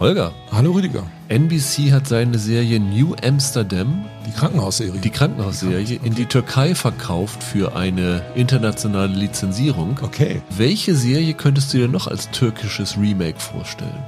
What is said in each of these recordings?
Holger. Hallo Rüdiger. NBC hat seine Serie New Amsterdam, die Krankenhausserie, die Krankenhausserie, in die Türkei verkauft für eine internationale Lizenzierung. Okay. Welche Serie könntest du dir noch als türkisches Remake vorstellen?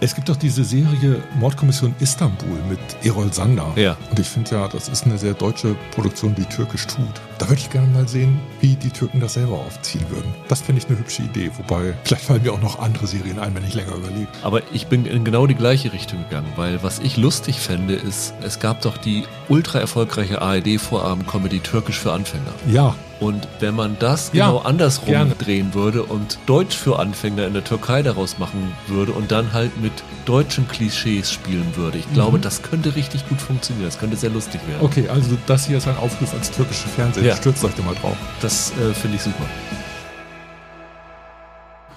Es gibt doch diese Serie Mordkommission Istanbul mit Erol Sander. Ja. Und ich finde ja, das ist eine sehr deutsche Produktion, die türkisch tut. Da würde ich gerne mal sehen, wie die Türken das selber aufziehen würden. Das finde ich eine hübsche Idee. Wobei, vielleicht fallen mir auch noch andere Serien ein, wenn ich länger überlege. Aber ich bin in genau die gleiche Richtung gegangen, weil was ich lustig fände, ist, es gab doch die ultra erfolgreiche ARD-Vorabend-Comedy Türkisch für Anfänger. Ja. Und wenn man das genau Ja, andersrum gerne. drehen würde und Deutsch für Anfänger in der Türkei daraus machen würde und dann halt mit deutschen Klischees spielen würde, ich glaube, das könnte richtig gut funktionieren. Das könnte sehr lustig werden. Okay, also das hier ist ein Aufruf ans türkische Fernsehen. Ja. Stürzt euch da mal drauf. Das äh, finde ich super.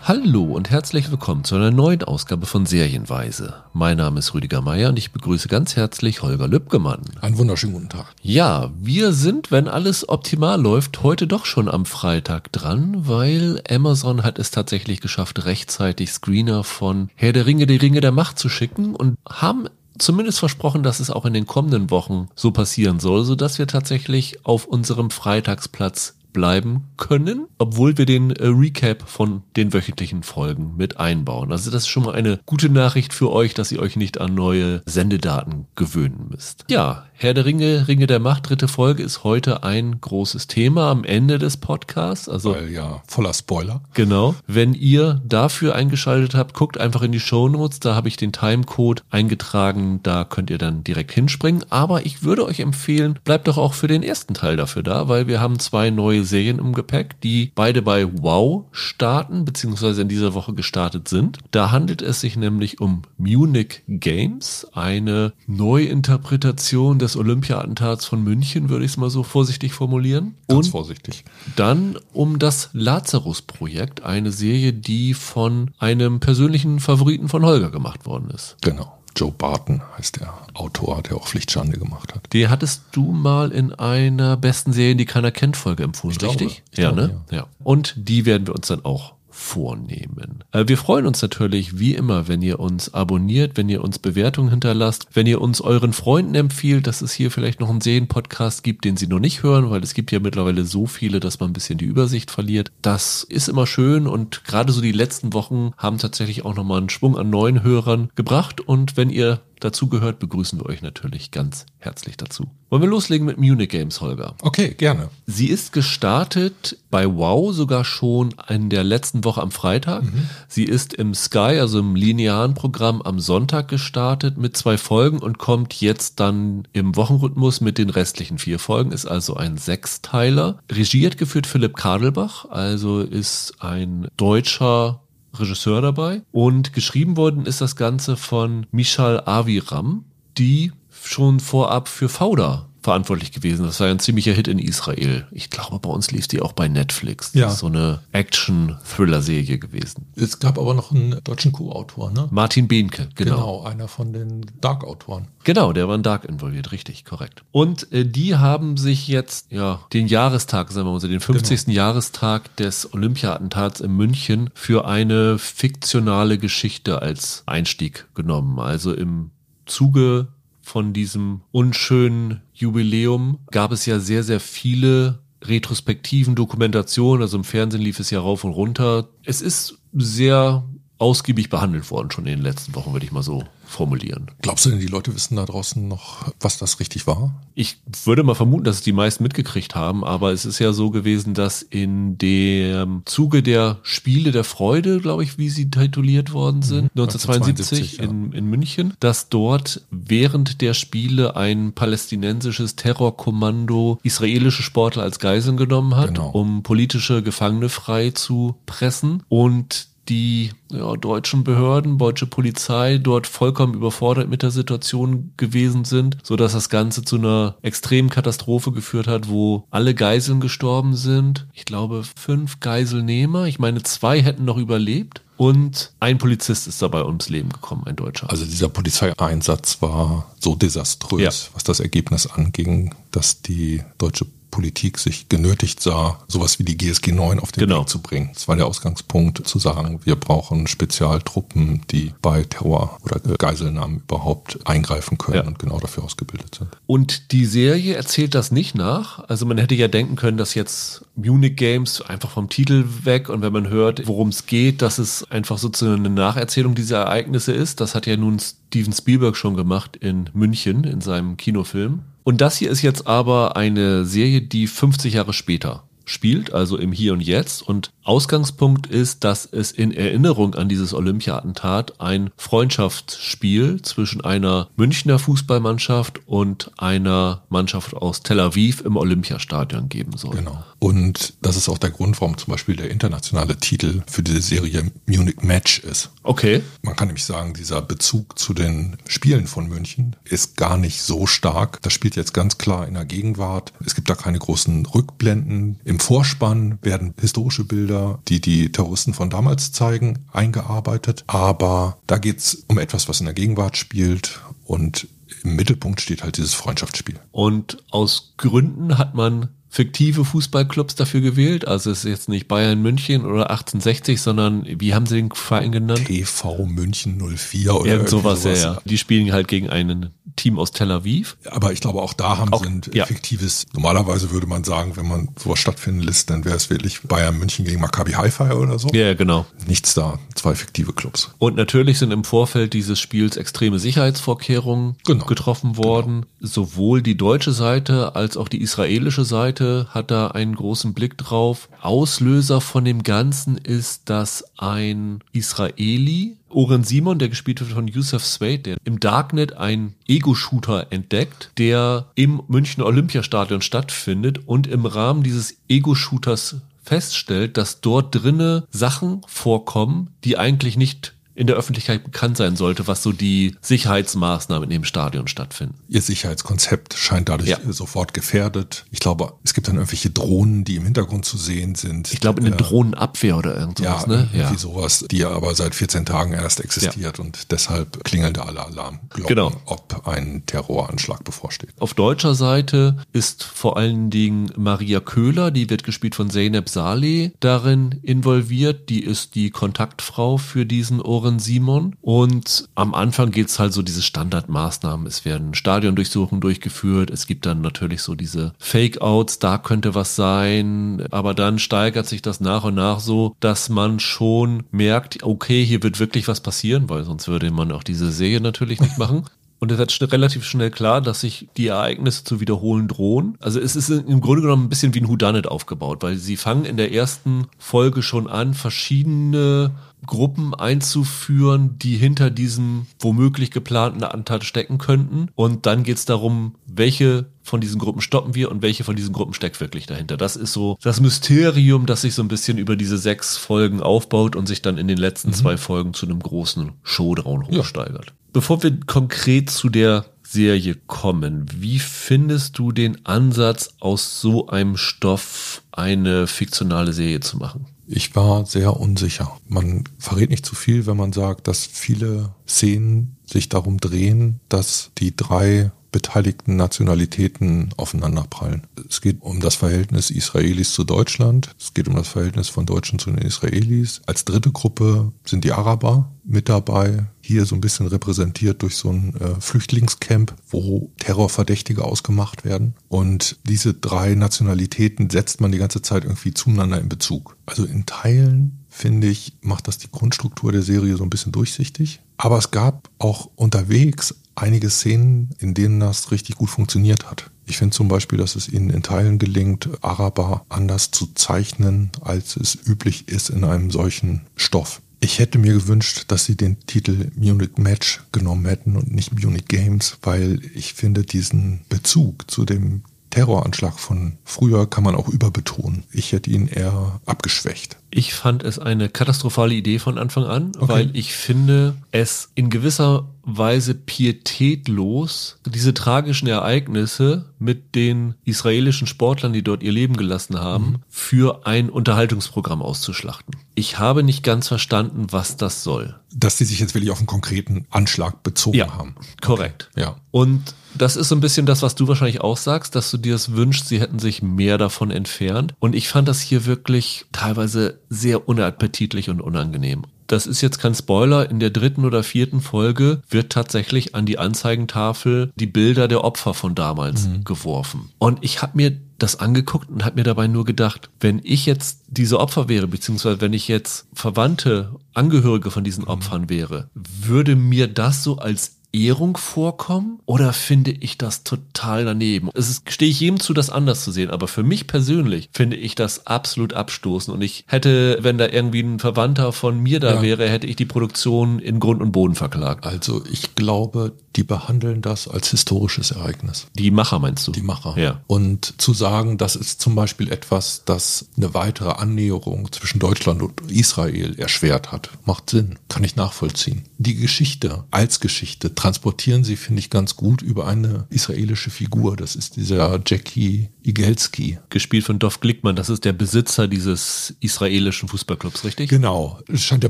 Hallo und herzlich willkommen zu einer neuen Ausgabe von Serienweise. Mein Name ist Rüdiger Meier und ich begrüße ganz herzlich Holger Lübgemann. Einen wunderschönen guten Tag. Ja, wir sind, wenn alles optimal läuft, heute doch schon am Freitag dran, weil Amazon hat es tatsächlich geschafft, rechtzeitig Screener von Herr der Ringe, die Ringe der Macht zu schicken und haben zumindest versprochen, dass es auch in den kommenden Wochen so passieren soll, sodass wir tatsächlich auf unserem Freitagsplatz bleiben können, obwohl wir den äh, Recap von den wöchentlichen Folgen mit einbauen. Also das ist schon mal eine gute Nachricht für euch, dass ihr euch nicht an neue Sendedaten gewöhnen müsst. Ja, Herr der Ringe, Ringe der Macht, dritte Folge ist heute ein großes Thema am Ende des Podcasts. Also Weil ja voller Spoiler. Genau. Wenn ihr dafür eingeschaltet habt, guckt einfach in die Show Notes. Da habe ich den Timecode eingetragen. Da könnt ihr dann direkt hinspringen. Aber ich würde euch empfehlen, bleibt doch auch für den ersten Teil dafür da, weil wir haben zwei neue Serien im Gepäck, die beide bei Wow starten, beziehungsweise in dieser Woche gestartet sind. Da handelt es sich nämlich um Munich Games, eine Neuinterpretation des Olympia-Attentats von München, würde ich es mal so vorsichtig formulieren. Ganz Und vorsichtig. dann um das Lazarus-Projekt, eine Serie, die von einem persönlichen Favoriten von Holger gemacht worden ist. Genau. Joe Barton heißt der Autor, der auch Pflichtschande gemacht hat. Die hattest du mal in einer besten Serie, die keiner kennt, Folge empfohlen, Ich glaube, richtig? ich ja, glaube, ne? Ja. Und die werden wir uns dann auch vornehmen. Äh, Wir freuen uns natürlich wie immer, wenn ihr uns abonniert, wenn ihr uns Bewertungen hinterlasst, wenn ihr uns euren Freunden empfiehlt, dass es hier vielleicht noch einen Serien-Podcast gibt, den sie noch nicht hören, weil es gibt ja mittlerweile so viele, dass man ein bisschen die Übersicht verliert. Das ist immer schön und gerade so die letzten Wochen haben tatsächlich auch nochmal einen Schwung an neuen Hörern gebracht und wenn ihr dazu gehört, begrüßen wir euch natürlich ganz herzlich dazu. Wollen wir loslegen mit Munich Games, Holger? Okay, gerne. Sie ist gestartet bei Wow sogar schon in der letzten Woche am Freitag. Sie ist im Sky, also im linearen Programm, am Sonntag gestartet mit zwei Folgen und kommt jetzt dann im Wochenrhythmus mit den restlichen vier Folgen. Ist also ein Sechsteiler. Regiert geführt Philipp Kadelbach, also ist ein deutscher Regisseur dabei. Und geschrieben worden ist das Ganze von Michal Aviram, die schon vorab für Fauda verantwortlich gewesen. Das war ja ein ziemlicher Hit in Israel. Ich glaube, bei uns lief die auch bei Netflix. Das Ja. ist so eine Action-Thriller-Serie gewesen. Es gab aber noch einen deutschen Co-Autor, ne? Martin Behnke, genau. Genau, einer von den Dark-Autoren. Genau, der war in Dark involviert, richtig, korrekt. Und äh, die haben sich jetzt, ja, den Jahrestag, sagen wir mal so, den 50. Jahrestag des Olympia-Attentats in München für eine fiktionale Geschichte als Einstieg genommen. Also im Zuge von diesem unschönen Jubiläum gab es ja sehr, sehr viele Retrospektiven, Dokumentationen, also im Fernsehen lief es ja rauf und runter. Es ist sehr ausgiebig behandelt worden schon in den letzten Wochen, würde ich mal so formulieren. Glaubst du denn, die Leute wissen da draußen noch, was das richtig war? Ich würde mal vermuten, dass es die meisten mitgekriegt haben, aber es ist ja so gewesen, dass in dem Zuge der Spiele der Freude, glaube ich, wie sie tituliert worden sind, 1972 1972, ja. in, in München, dass dort während der Spiele ein palästinensisches Terrorkommando israelische Sportler als Geiseln genommen hat, Genau. um politische Gefangene frei zu pressen und die ja, deutschen Behörden, deutsche Polizei dort vollkommen überfordert mit der Situation gewesen sind, so dass das Ganze zu einer extremen Katastrophe geführt hat, wo alle Geiseln gestorben sind. Ich glaube, fünf Geiselnehmer. Ich meine, zwei hätten noch überlebt. Und ein Polizist ist dabei ums Leben gekommen, ein Deutscher. Also dieser Polizeieinsatz war so desaströs, Ja. was das Ergebnis anging, dass die deutsche Politik sich genötigt sah, sowas wie die GSG 9 auf den Genau. Weg zu bringen. Das war der Ausgangspunkt, zu sagen, wir brauchen Spezialtruppen, die bei Terror oder Geiselnahmen überhaupt eingreifen können Ja. und genau dafür ausgebildet sind. Und die Serie erzählt das nicht nach. Also man hätte ja denken können, dass jetzt Munich Games einfach vom Titel weg und wenn man hört, worum es geht, dass es einfach sozusagen eine Nacherzählung dieser Ereignisse ist. Das hat ja nun Steven Spielberg schon gemacht in München in seinem Kinofilm. Und das hier ist jetzt aber eine Serie, die 50 Jahre später spielt, also im Hier und Jetzt. Und Ausgangspunkt ist, dass es in Erinnerung an dieses Olympia-Attentat ein Freundschaftsspiel zwischen einer Münchner Fußballmannschaft und einer Mannschaft aus Tel Aviv im Olympiastadion geben soll. Genau. Und das ist auch der Grund, warum zum Beispiel der internationale Titel für diese Serie Munich Match ist. Okay. Man kann nämlich sagen, dieser Bezug zu den Spielen von München ist gar nicht so stark. Das spielt jetzt ganz klar in der Gegenwart. Es gibt da keine großen Rückblenden. Im Vorspann werden historische Bilder, die die Terroristen von damals zeigen, eingearbeitet. Aber da geht's um etwas, was in der Gegenwart spielt. Und im Mittelpunkt steht halt dieses Freundschaftsspiel. Und aus Gründen hat man fiktive Fußballclubs dafür gewählt. Also es ist jetzt nicht Bayern München oder 1860, sondern wie haben sie den Verein genannt? TV München 04 oder Irgend sowas, irgendwie ja, ja. Die spielen halt gegen ein Team aus Tel Aviv. Aber ich glaube, auch da haben Auch- sie ein ja. fiktives. Normalerweise würde man sagen, wenn man sowas stattfinden lässt, dann wäre es wirklich Bayern München gegen Maccabi Haifa oder so. Ja, genau. Nichts da, zwei fiktive Clubs. Und natürlich sind im Vorfeld dieses Spiels extreme Sicherheitsvorkehrungen Genau. getroffen worden. Sowohl die deutsche Seite als auch die israelische Seite hat da einen großen Blick drauf. Auslöser von dem Ganzen ist, dass ein Israeli, Oren Simon, der gespielt wird von Yusuf Swade, der im Darknet einen Ego-Shooter entdeckt, der im Münchner Olympiastadion stattfindet und im Rahmen dieses Ego-Shooters feststellt, dass dort drinne Sachen vorkommen, die eigentlich nicht in der Öffentlichkeit bekannt sein sollte, was so die Sicherheitsmaßnahmen in dem Stadion stattfinden. Ihr Sicherheitskonzept scheint dadurch Ja. sofort gefährdet. Ich glaube, es gibt dann irgendwelche Drohnen, die im Hintergrund zu sehen sind. Ich glaube in der Äh, Drohnenabwehr oder irgend Ja, ne? irgendwie sowas, die aber seit 14 Tagen erst existiert und deshalb klingeln da alle Alarmglocken, Genau. ob ein Terroranschlag bevorsteht. Auf deutscher Seite ist vor allen Dingen Maria Köhler, die wird gespielt von Zeynep Saleh, darin involviert. Die ist die Kontaktfrau für diesen Oren Simon. Und am Anfang geht's halt so diese Standardmaßnahmen. Es werden Stadiondurchsuchungen durchgeführt. Es gibt dann natürlich so diese Fake-Outs, da könnte was sein. Aber dann steigert sich das nach und nach so, dass man schon merkt, okay, hier wird wirklich was passieren, weil sonst würde man auch diese Serie natürlich nicht machen. Und es wird relativ schnell klar, dass sich die Ereignisse zu wiederholen drohen. Also es ist im Grunde genommen ein bisschen wie ein Whodunit aufgebaut, weil sie fangen in der ersten Folge schon an, verschiedene Gruppen einzuführen, die hinter diesem womöglich geplanten Attentat stecken könnten. Und dann geht es darum, welche von diesen Gruppen stoppen wir und welche von diesen Gruppen steckt wirklich dahinter. Das ist so das Mysterium, das sich so ein bisschen über diese sechs Folgen aufbaut und sich dann in den letzten zwei Folgen zu einem großen Showdown Ja. hochsteigert. Bevor wir konkret zu der Serie kommen, wie findest du den Ansatz, aus so einem Stoff eine fiktionale Serie zu machen? Ich war sehr unsicher. Man verrät nicht zu viel, wenn man sagt, dass viele Szenen sich darum drehen, dass die drei beteiligten Nationalitäten aufeinanderprallen. Es geht um das Verhältnis Israelis zu Deutschland. Es geht um das Verhältnis von Deutschen zu den Israelis. Als dritte Gruppe sind die Araber mit dabei. Hier so ein bisschen repräsentiert durch so ein äh, Flüchtlingscamp, wo Terrorverdächtige ausgemacht werden. Und diese drei Nationalitäten setzt man die ganze Zeit irgendwie zueinander in Bezug. Also in Teilen finde ich, macht das die Grundstruktur der Serie so ein bisschen durchsichtig. Aber es gab auch unterwegs einige Szenen, in denen das richtig gut funktioniert hat. Ich finde zum Beispiel, dass es ihnen in Teilen gelingt, Araber anders zu zeichnen, als es üblich ist in einem solchen Stoff. Ich hätte mir gewünscht, dass sie den Titel Munich Match genommen hätten und nicht Munich Games, weil ich finde diesen Bezug zu dem Terroranschlag von früher kann man auch überbetonen. Ich hätte ihn eher abgeschwächt. Ich fand es eine katastrophale Idee von Anfang an, Okay. weil ich finde, es in gewisser Weise pietätlos diese tragischen Ereignisse mit den israelischen Sportlern, die dort ihr Leben gelassen haben, mhm. für ein Unterhaltungsprogramm auszuschlachten. Ich habe nicht ganz verstanden, was das soll. Dass die sich jetzt wirklich auf einen konkreten Anschlag bezogen ja, haben. Korrekt. Okay. Ja. Und das ist so ein bisschen das, was du wahrscheinlich auch sagst, dass du dir es wünschst, sie hätten sich mehr davon entfernt. Und ich fand das hier wirklich teilweise sehr unappetitlich und unangenehm das ist jetzt kein Spoiler, in der dritten oder vierten Folge wird tatsächlich an die Anzeigentafel die Bilder der Opfer von damals mhm. geworfen. Und ich habe mir das angeguckt und habe mir dabei nur gedacht, wenn ich jetzt diese Opfer wäre, beziehungsweise wenn ich jetzt Verwandte, Angehörige von diesen mhm. Opfern wäre, würde mir das so als Ehrung vorkommen oder finde ich das total daneben? Es ist, stehe ich jedem zu, das anders zu sehen, aber für mich persönlich finde ich das absolut abstoßend und ich hätte, wenn da irgendwie ein Verwandter von mir da ja. wäre, hätte ich die Produktion in Grund und Boden verklagt. Also ich glaube, die behandeln das als historisches Ereignis. Die Macher meinst du? Die Macher. Ja. Und zu sagen, das ist zum Beispiel etwas, das eine weitere Annäherung zwischen Deutschland und Israel erschwert hat, macht Sinn, kann ich nachvollziehen. Die Geschichte als Geschichte transportieren sie, finde ich, ganz gut über eine israelische Figur. Das ist dieser Jackie Igelski. Gespielt von Dov Glickmann, das ist der Besitzer dieses israelischen Fußballclubs, richtig? Genau. Es scheint der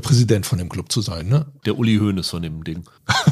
Präsident von dem Club zu sein, ne? Der Uli Hoeneß von dem Ding.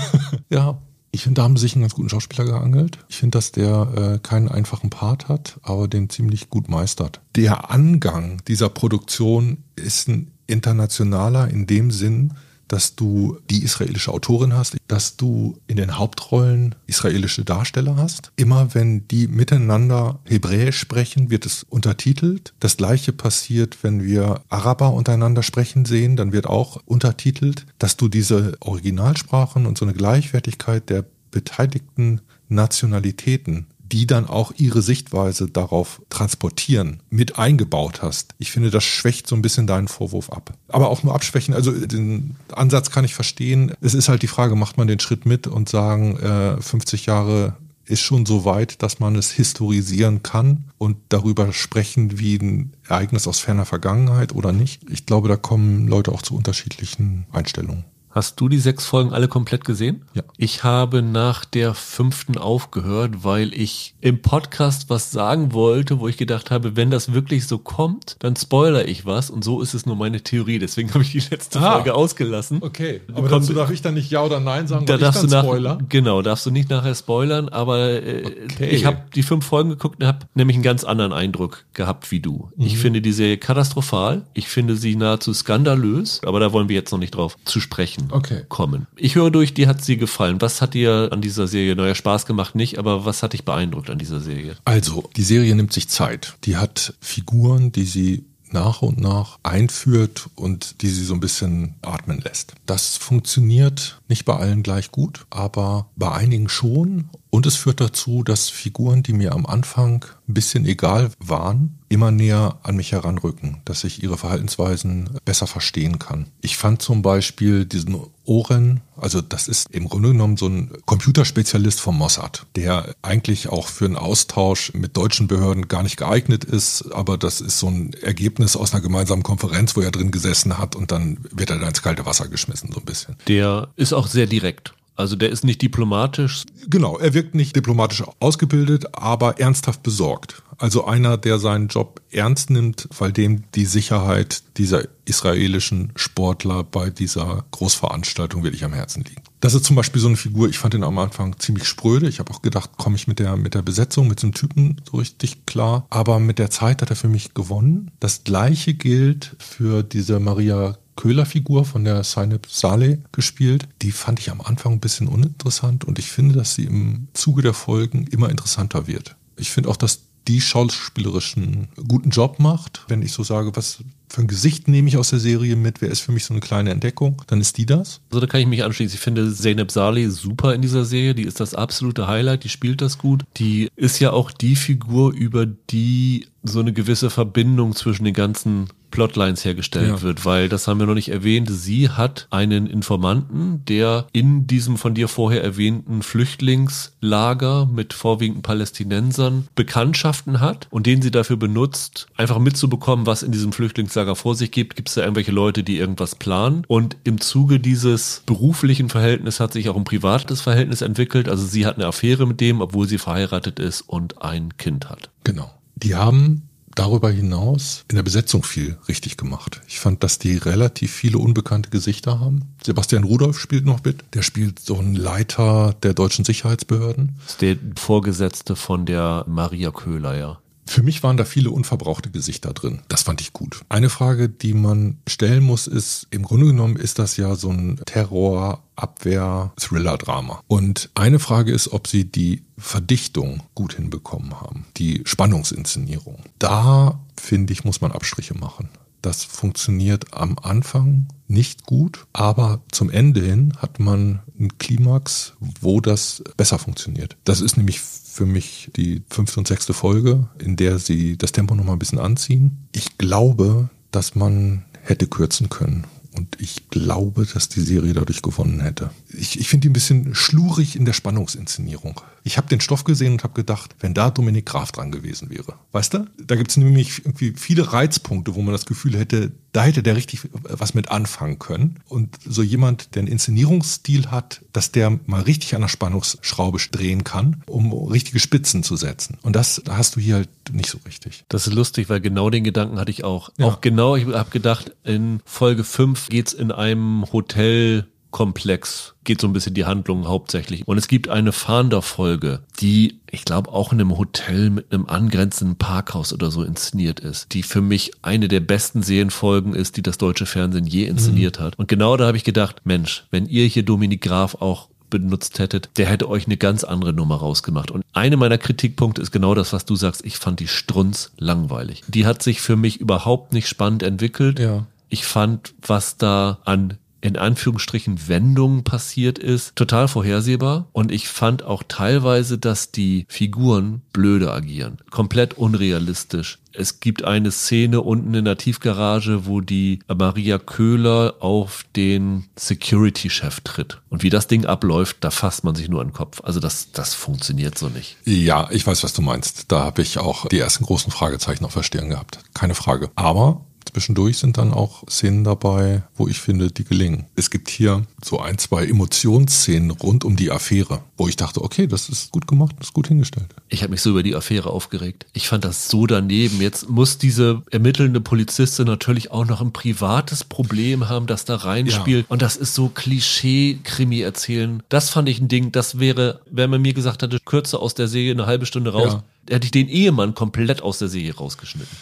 ja, ich finde, da haben sie sich einen ganz guten Schauspieler geangelt. Ich finde, dass der äh, keinen einfachen Part hat, aber den ziemlich gut meistert. Der Angang dieser Produktion ist ein internationaler in dem Sinn, dass du die israelische Autorin hast, dass du in den Hauptrollen israelische Darsteller hast. Immer wenn die miteinander Hebräisch sprechen, wird es untertitelt. Das gleiche passiert, wenn wir Araber untereinander sprechen sehen, dann wird auch untertitelt, dass du diese Originalsprachen und so eine Gleichwertigkeit der beteiligten Nationalitäten die dann auch ihre Sichtweise darauf transportieren, mit eingebaut hast. Ich finde, das schwächt so ein bisschen deinen Vorwurf ab. Aber auch nur abschwächen, also den Ansatz kann ich verstehen. Es ist halt die Frage, macht man den Schritt mit und sagen, äh, 50 Jahre ist schon so weit, dass man es historisieren kann und darüber sprechen wie ein Ereignis aus ferner Vergangenheit oder nicht. Ich glaube, da kommen Leute auch zu unterschiedlichen Einstellungen. Hast du die sechs Folgen alle komplett gesehen? Ja. Ich habe nach der fünften aufgehört, weil ich im Podcast was sagen wollte, wo ich gedacht habe, wenn das wirklich so kommt, dann spoiler ich was und so ist es nur meine Theorie. Deswegen habe ich die letzte ah, Folge ausgelassen. Okay. Aber Komm, dazu darf ich dann nicht Ja oder Nein sagen, da darfst du nach, Spoiler? Genau, darfst du nicht nachher spoilern, aber äh, okay. ich habe die fünf Folgen geguckt und habe nämlich einen ganz anderen Eindruck gehabt wie du. Mhm. Ich finde die Serie katastrophal. Ich finde sie nahezu skandalös, aber da wollen wir jetzt noch nicht drauf zu sprechen Nachrichten okay. kommen. Ich höre durch, dir hat sie gefallen. Was hat dir an dieser Serie, neuer Spaß gemacht nicht, aber was hat dich beeindruckt an dieser Serie? Also, die Serie nimmt sich Zeit. Die hat Figuren, die sie nach und nach einführt und die sie so ein bisschen atmen lässt. Das funktioniert nicht bei allen gleich gut, aber bei einigen schon. Und es führt dazu, dass Figuren, die mir am Anfang ein bisschen egal waren, immer näher an mich heranrücken, dass ich ihre Verhaltensweisen besser verstehen kann. Ich fand zum Beispiel diesen Oren, also das ist im Grunde genommen so ein Computerspezialist vom Mossad, der eigentlich auch für einen Austausch mit deutschen Behörden gar nicht geeignet ist, aber das ist so ein Ergebnis aus einer gemeinsamen Konferenz, wo er drin gesessen hat und dann wird er da ins kalte Wasser geschmissen, so ein bisschen. Der ist auch sehr direkt. Also der ist nicht diplomatisch. Genau, er wirkt nicht diplomatisch ausgebildet, aber ernsthaft besorgt. Also einer, der seinen Job ernst nimmt, weil dem die Sicherheit dieser israelischen Sportler bei dieser Großveranstaltung wirklich am Herzen liegt. Das ist zum Beispiel so eine Figur, ich fand ihn am Anfang ziemlich spröde. Ich habe auch gedacht, komme ich mit der, mit der Besetzung, mit diesem Typen so richtig klar. Aber mit der Zeit hat er für mich gewonnen. Das gleiche gilt für diese Maria Köhler-Figur von der Sainep Saleh gespielt. Die fand ich am Anfang ein bisschen uninteressant und ich finde, dass sie im Zuge der Folgen immer interessanter wird. Ich finde auch, dass die schauspielerischen guten Job macht. Wenn ich so sage, was für ein Gesicht nehme ich aus der Serie mit, wer ist für mich so eine kleine Entdeckung, dann ist die das. Also da kann ich mich anschließen. Ich finde Zeynep Saleh super in dieser Serie. Die ist das absolute Highlight. Die spielt das gut. Die ist ja auch die Figur, über die so eine gewisse Verbindung zwischen den ganzen Plotlines hergestellt ja. wird, weil das haben wir noch nicht erwähnt. Sie hat einen Informanten, der in diesem von dir vorher erwähnten Flüchtlingslager mit vorwiegend Palästinensern Bekanntschaften hat und den sie dafür benutzt, einfach mitzubekommen, was in diesem Flüchtlingslager vor sich gibt, gibt es da irgendwelche Leute, die irgendwas planen. Und im Zuge dieses beruflichen Verhältnisses hat sich auch ein privates Verhältnis entwickelt. Also sie hat eine Affäre mit dem, obwohl sie verheiratet ist und ein Kind hat. Genau. Die haben darüber hinaus in der Besetzung viel richtig gemacht. Ich fand, dass die relativ viele unbekannte Gesichter haben. Sebastian Rudolph spielt noch mit. Der spielt so einen Leiter der deutschen Sicherheitsbehörden. Das ist der Vorgesetzte von der Maria Köhler, ja. Für mich waren da viele unverbrauchte Gesichter drin. Das fand ich gut. Eine Frage, die man stellen muss, ist, im Grunde genommen ist das ja so ein Terror-Abwehr-Thriller-Drama. Und eine Frage ist, ob sie die Verdichtung gut hinbekommen haben. Die Spannungsinszenierung. Da, finde ich, muss man Abstriche machen. Das funktioniert am Anfang nicht gut, aber zum Ende hin hat man einen Klimax, wo das besser funktioniert. Das ist nämlich für mich die fünfte und sechste Folge, in der sie das Tempo noch mal ein bisschen anziehen. Ich glaube, dass man hätte kürzen können. Und ich glaube, dass die Serie dadurch gewonnen hätte. Ich, ich finde die ein bisschen schlurig in der Spannungsinszenierung. Ich habe den Stoff gesehen und habe gedacht, wenn da Dominik Graf dran gewesen wäre. Weißt du? Da gibt es nämlich irgendwie viele Reizpunkte, wo man das Gefühl hätte, da hätte der richtig was mit anfangen können. Und so jemand, der einen Inszenierungsstil hat, dass der mal richtig an der Spannungsschraube drehen kann, um richtige Spitzen zu setzen. Und das hast du hier halt nicht so richtig. Das ist lustig, weil genau den Gedanken hatte ich auch. Ja. Auch genau, ich habe gedacht, in Folge 5 geht's in einem Hotel komplex geht so ein bisschen die Handlung hauptsächlich. Und es gibt eine Fahnderfolge, die, ich glaube, auch in einem Hotel mit einem angrenzenden Parkhaus oder so inszeniert ist, die für mich eine der besten Serienfolgen ist, die das deutsche Fernsehen je inszeniert mhm. hat. Und genau da habe ich gedacht, Mensch, wenn ihr hier Dominik Graf auch benutzt hättet, der hätte euch eine ganz andere Nummer rausgemacht. Und eine meiner Kritikpunkte ist genau das, was du sagst. Ich fand die Strunz langweilig. Die hat sich für mich überhaupt nicht spannend entwickelt. Ja. Ich fand, was da an in Anführungsstrichen Wendungen passiert ist, total vorhersehbar. Und ich fand auch teilweise, dass die Figuren blöde agieren. Komplett unrealistisch. Es gibt eine Szene unten in der Tiefgarage, wo die Maria Köhler auf den Security-Chef tritt. Und wie das Ding abläuft, da fasst man sich nur an den Kopf. Also das, das funktioniert so nicht. Ja, ich weiß, was du meinst. Da habe ich auch die ersten großen Fragezeichen auf der Stirn gehabt. Keine Frage. Aber Zwischendurch sind dann auch Szenen dabei, wo ich finde, die gelingen. Es gibt hier so ein, zwei Emotionsszenen rund um die Affäre, wo ich dachte, okay, das ist gut gemacht, das ist gut hingestellt. Ich habe mich so über die Affäre aufgeregt. Ich fand das so daneben. Jetzt muss diese ermittelnde Polizistin natürlich auch noch ein privates Problem haben, das da reinspielt. Ja. Und das ist so Klischee-Krimi erzählen. Das fand ich ein Ding, das wäre, wenn man mir gesagt hätte, kürzer aus der Serie eine halbe Stunde raus, ja hätte ich den Ehemann komplett aus der Serie rausgeschnitten.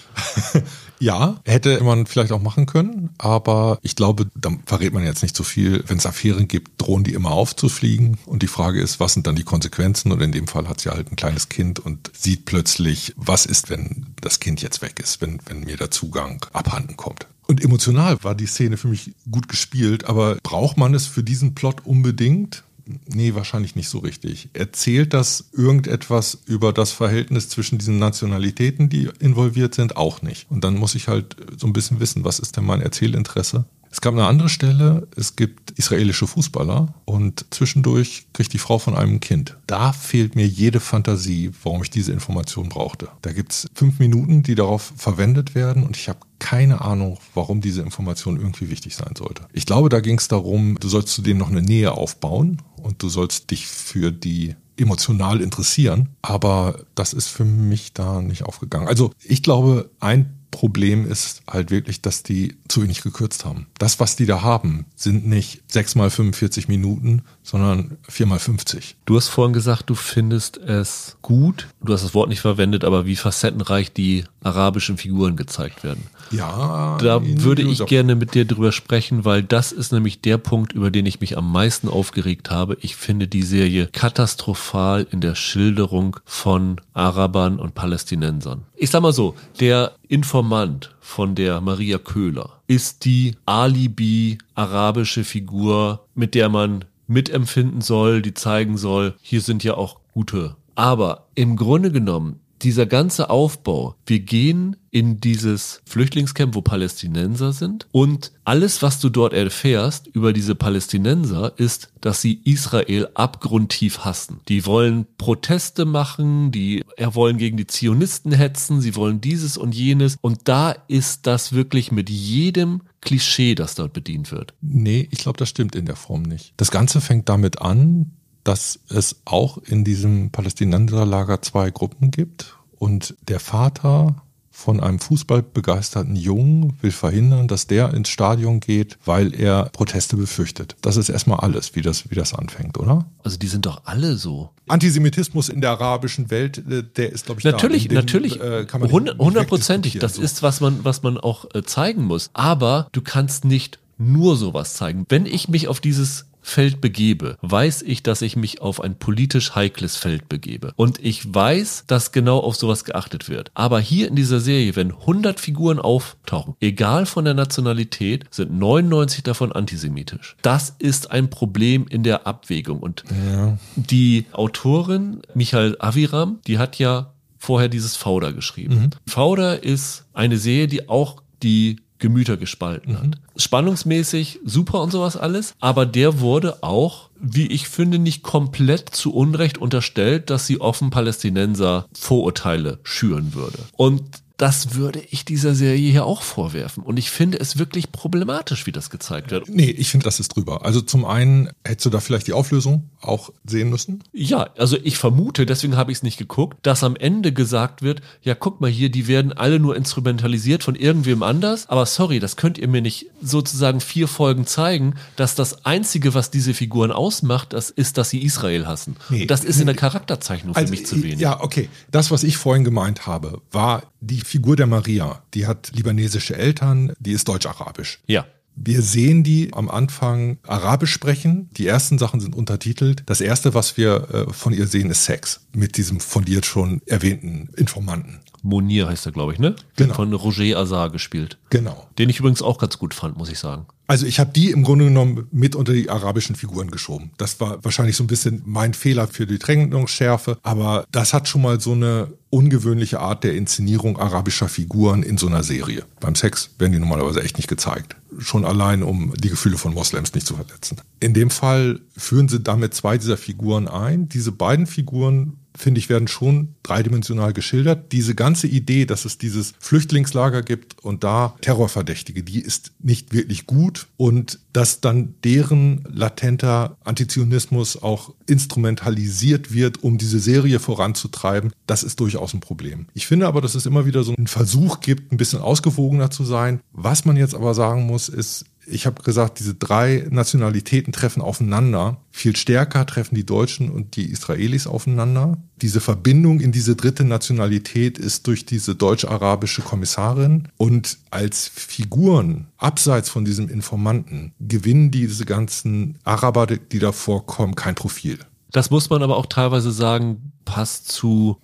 ja, hätte man vielleicht auch machen können, aber ich glaube, da verrät man jetzt nicht so viel. Wenn es Affären gibt, drohen die immer aufzufliegen und die Frage ist, was sind dann die Konsequenzen? Und in dem Fall hat sie halt ein kleines Kind und sieht plötzlich, was ist, wenn das Kind jetzt weg ist, wenn, wenn mir der Zugang abhanden kommt. Und emotional war die Szene für mich gut gespielt, aber braucht man es für diesen Plot unbedingt? Nee, wahrscheinlich nicht so richtig. Erzählt das irgendetwas über das Verhältnis zwischen diesen Nationalitäten, die involviert sind? Auch nicht. Und dann muss ich halt so ein bisschen wissen, was ist denn mein Erzählinteresse? Es gab eine andere Stelle, es gibt israelische Fußballer und zwischendurch kriegt die Frau von einem Kind. Da fehlt mir jede Fantasie, warum ich diese Information brauchte. Da gibt es fünf Minuten, die darauf verwendet werden und ich habe keine Ahnung, warum diese Information irgendwie wichtig sein sollte. Ich glaube, da ging es darum, du sollst zu denen noch eine Nähe aufbauen und du sollst dich für die emotional interessieren, aber das ist für mich da nicht aufgegangen. Also ich glaube, ein Problem ist halt wirklich, dass die zu wenig gekürzt haben. Das, was die da haben, sind nicht 6 mal 45 Minuten, sondern 4 mal 50. Du hast vorhin gesagt, du findest es gut, du hast das Wort nicht verwendet, aber wie facettenreich die arabischen Figuren gezeigt werden. Ja. Da würde ich gerne mit dir drüber sprechen, weil das ist nämlich der Punkt, über den ich mich am meisten aufgeregt habe. Ich finde die Serie katastrophal in der Schilderung von Arabern und Palästinensern. Ich sag mal so, der Informant von der Maria Köhler ist die Alibi-arabische Figur, mit der man mitempfinden soll, die zeigen soll, hier sind ja auch gute. Aber im Grunde genommen dieser ganze Aufbau, wir gehen in dieses Flüchtlingscamp, wo Palästinenser sind und alles, was du dort erfährst über diese Palästinenser, ist, dass sie Israel abgrundtief hassen. Die wollen Proteste machen, die wollen gegen die Zionisten hetzen, sie wollen dieses und jenes und da ist das wirklich mit jedem Klischee, das dort bedient wird. Nee, ich glaube, das stimmt in der Form nicht. Das Ganze fängt damit an, dass es auch in diesem Palästinenserlager zwei Gruppen gibt und der Vater von einem fußballbegeisterten Jungen will verhindern, dass der ins Stadion geht, weil er Proteste befürchtet. Das ist erstmal alles, wie das, wie das anfängt, oder? Also die sind doch alle so. Antisemitismus in der arabischen Welt, äh, der ist, glaube ich, natürlich, da. Dem, natürlich, äh, hundertprozentig. Das so. ist, was man, was man auch äh, zeigen muss. Aber du kannst nicht nur sowas zeigen. Wenn ich mich auf dieses Feld begebe, weiß ich, dass ich mich auf ein politisch heikles Feld begebe. Und ich weiß, dass genau auf sowas geachtet wird. Aber hier in dieser Serie, wenn 100 Figuren auftauchen, egal von der Nationalität, sind 99 davon antisemitisch. Das ist ein Problem in der Abwägung. Und ja. die Autorin Michael Aviram, die hat ja vorher dieses Fauder geschrieben. Mhm. Fauder ist eine Serie, die auch die Gemüter gespalten hat. Mhm. Spannungsmäßig super und sowas alles, aber der wurde auch, wie ich finde, nicht komplett zu Unrecht unterstellt, dass sie offen Palästinenser Vorurteile schüren würde. Und das würde ich dieser Serie hier auch vorwerfen. Und ich finde es wirklich problematisch, wie das gezeigt wird. Nee, ich finde, das ist drüber. Also zum einen hättest du da vielleicht die Auflösung auch sehen müssen? Ja, also ich vermute, deswegen habe ich es nicht geguckt, dass am Ende gesagt wird, ja, guck mal hier, die werden alle nur instrumentalisiert von irgendwem anders. Aber sorry, das könnt ihr mir nicht sozusagen vier Folgen zeigen, dass das Einzige, was diese Figuren ausmacht, das ist, dass sie Israel hassen. Nee, das ist in der Charakterzeichnung für also, mich zu wenig. Ja, okay. Das, was ich vorhin gemeint habe, war die Figur der Maria, die hat libanesische Eltern, die ist deutsch-arabisch. Ja. Wir sehen die am Anfang Arabisch sprechen. Die ersten Sachen sind untertitelt. Das erste, was wir äh, von ihr sehen, ist Sex mit diesem von dir schon erwähnten Informanten. Monir heißt er, glaube ich, ne? Genau. Von Roger Azar gespielt. Genau. Den ich übrigens auch ganz gut fand, muss ich sagen. Also ich habe die im Grunde genommen mit unter die arabischen Figuren geschoben. Das war wahrscheinlich so ein bisschen mein Fehler für die Trennungsschärfe, aber das hat schon mal so eine ungewöhnliche Art der Inszenierung arabischer Figuren in so einer Serie. Beim Sex werden die normalerweise echt nicht gezeigt. Schon allein, um die Gefühle von Moslems nicht zu verletzen. In dem Fall führen sie damit zwei dieser Figuren ein. Diese beiden Figuren finde ich, werden schon dreidimensional geschildert. Diese ganze Idee, dass es dieses Flüchtlingslager gibt und da Terrorverdächtige, die ist nicht wirklich gut und dass dann deren latenter Antizionismus auch instrumentalisiert wird, um diese Serie voranzutreiben, das ist durchaus ein Problem. Ich finde aber, dass es immer wieder so einen Versuch gibt, ein bisschen ausgewogener zu sein. Was man jetzt aber sagen muss, ist, ich habe gesagt, diese drei Nationalitäten treffen aufeinander. Viel stärker treffen die Deutschen und die Israelis aufeinander. Diese Verbindung in diese dritte Nationalität ist durch diese deutsch-arabische Kommissarin. Und als Figuren abseits von diesem Informanten gewinnen diese ganzen Araber, die da vorkommen, kein Profil. Das muss man aber auch teilweise sagen, passt zu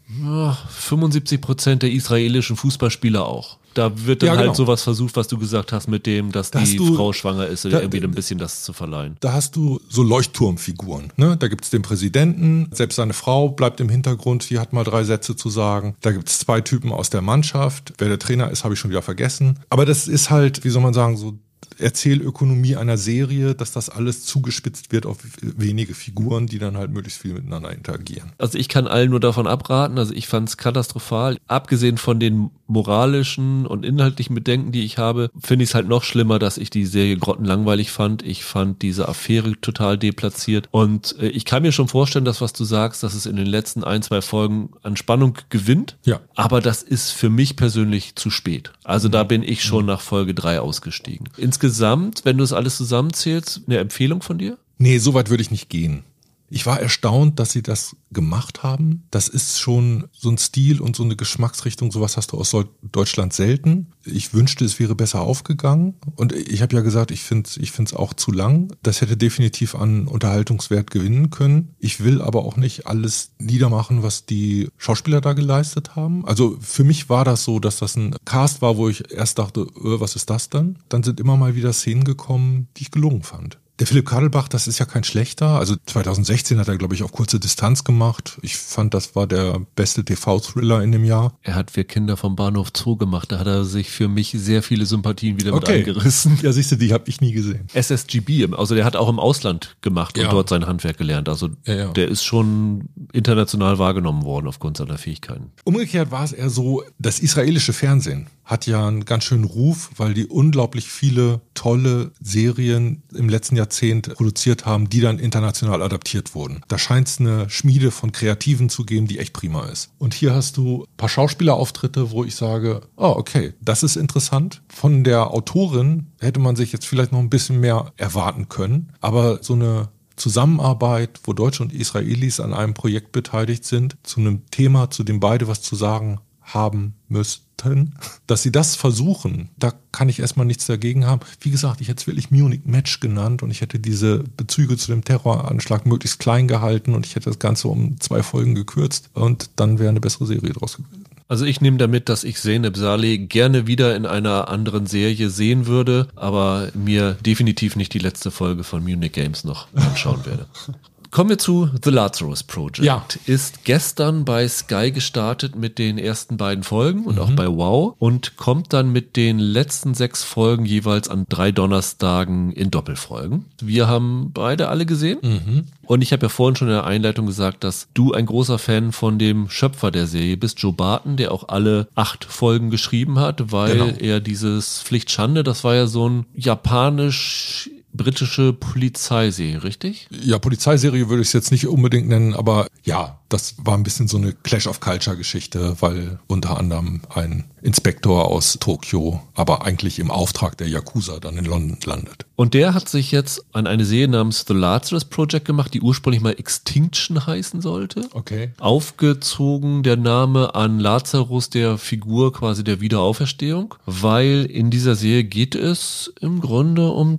75 Prozent der israelischen Fußballspieler auch. Da wird dann ja, halt genau. halt sowas versucht, was du gesagt hast, mit dem, dass da die du, Frau schwanger ist, da, irgendwie ein bisschen das zu verleihen. Da hast du so Leuchtturmfiguren. Ne? Da gibt's den Präsidenten, selbst seine Frau bleibt im Hintergrund, die hat mal drei Sätze zu sagen. Da gibt's zwei Typen aus der Mannschaft. Wer der Trainer ist, habe ich schon wieder vergessen. Aber das ist halt, wie soll man sagen, so Erzählökonomie einer Serie, dass das alles zugespitzt wird auf wenige Figuren, die dann halt möglichst viel miteinander interagieren. Also ich kann allen nur davon abraten, also ich fand es katastrophal. Abgesehen von den moralischen und inhaltlichen Bedenken, die ich habe, finde ich es halt noch schlimmer, dass ich die Serie grottenlangweilig fand. Ich fand diese Affäre total deplatziert und äh, ich kann mir schon vorstellen, dass was du sagst, dass es in den letzten ein, zwei Folgen an Spannung gewinnt. Ja. Aber das ist für mich persönlich zu spät. Also da bin ich schon mhm. nach Folge drei ausgestiegen. Insgesamt, wenn du es alles zusammenzählst, eine Empfehlung von dir? Nee, so weit würde ich nicht gehen. Ich war erstaunt, dass sie das gemacht haben. Das ist schon so ein Stil und so eine Geschmacksrichtung. Sowas hast du aus Deutschland selten. Ich wünschte, es wäre besser aufgegangen. Und ich habe ja gesagt, ich finde es ich find's auch zu lang. Das hätte definitiv an Unterhaltungswert gewinnen können. Ich will aber auch nicht alles niedermachen, was die Schauspieler da geleistet haben. Also für mich war das so, dass das ein Cast war, wo ich erst dachte, öh, was ist das dann? Dann sind immer mal wieder Szenen gekommen, die ich gelungen fand. Der Philipp Kadelbach, das ist ja kein schlechter. Also 2016 hat er, glaube ich, auf kurze Distanz gemacht. Ich fand, das war der beste TV-Thriller in dem Jahr. Er hat Wir Kinder vom Bahnhof Zoo gemacht. Da hat er sich für mich sehr viele Sympathien wieder okay. mit eingerissen. Ja, siehst du, die habe ich nie gesehen. SSGB, also der hat auch im Ausland gemacht und ja. dort sein Handwerk gelernt. Also ja, ja. der ist schon international wahrgenommen worden aufgrund seiner Fähigkeiten. Umgekehrt war es eher so, das israelische Fernsehen hat ja einen ganz schönen Ruf, weil die unglaublich viele tolle Serien im letzten Jahrzehnt produziert haben, die dann international adaptiert wurden. Da scheint es eine Schmiede von Kreativen zu geben, die echt prima ist. Und hier hast du ein paar Schauspielerauftritte, wo ich sage, oh, okay, das ist interessant. Von der Autorin hätte man sich jetzt vielleicht noch ein bisschen mehr erwarten können, aber so eine Zusammenarbeit, wo Deutsche und Israelis an einem Projekt beteiligt sind, zu einem Thema, zu dem beide was zu sagen haben müssten, dass sie das versuchen, da kann ich erstmal nichts dagegen haben. Wie gesagt, ich hätte es wirklich Munich Match genannt und ich hätte diese Bezüge zu dem Terroranschlag möglichst klein gehalten und ich hätte das Ganze um zwei Folgen gekürzt und dann wäre eine bessere Serie draus gewesen. Also ich nehme damit, dass ich Zeynep Saleh gerne wieder in einer anderen Serie sehen würde, aber mir definitiv nicht die letzte Folge von Munich Games noch anschauen werde. Kommen wir zu The Lazarus Project. Ja. Ist gestern bei Sky gestartet mit den ersten beiden Folgen und mhm. auch bei Wow und kommt dann mit den letzten sechs Folgen jeweils an drei Donnerstagen in Doppelfolgen. Wir haben beide alle gesehen. Mhm. Und ich habe ja vorhin schon in der Einleitung gesagt, dass du ein großer Fan von dem Schöpfer der Serie bist, Joe Barton, der auch alle acht Folgen geschrieben hat, weil genau. er dieses Pflichtschande, das war ja so ein japanisch britische Polizeiserie, richtig? Ja, Polizeiserie würde ich es jetzt nicht unbedingt nennen, aber ja, das war ein bisschen so eine Clash of Culture Geschichte, weil unter anderem ein Inspektor aus Tokio, aber eigentlich im Auftrag der Yakuza dann in London landet. Und der hat sich jetzt an eine Serie namens The Lazarus Project gemacht, die ursprünglich mal Extinction heißen sollte. Okay. Aufgezogen der Name an Lazarus, der Figur quasi der Wiederauferstehung, weil in dieser Serie geht es im Grunde um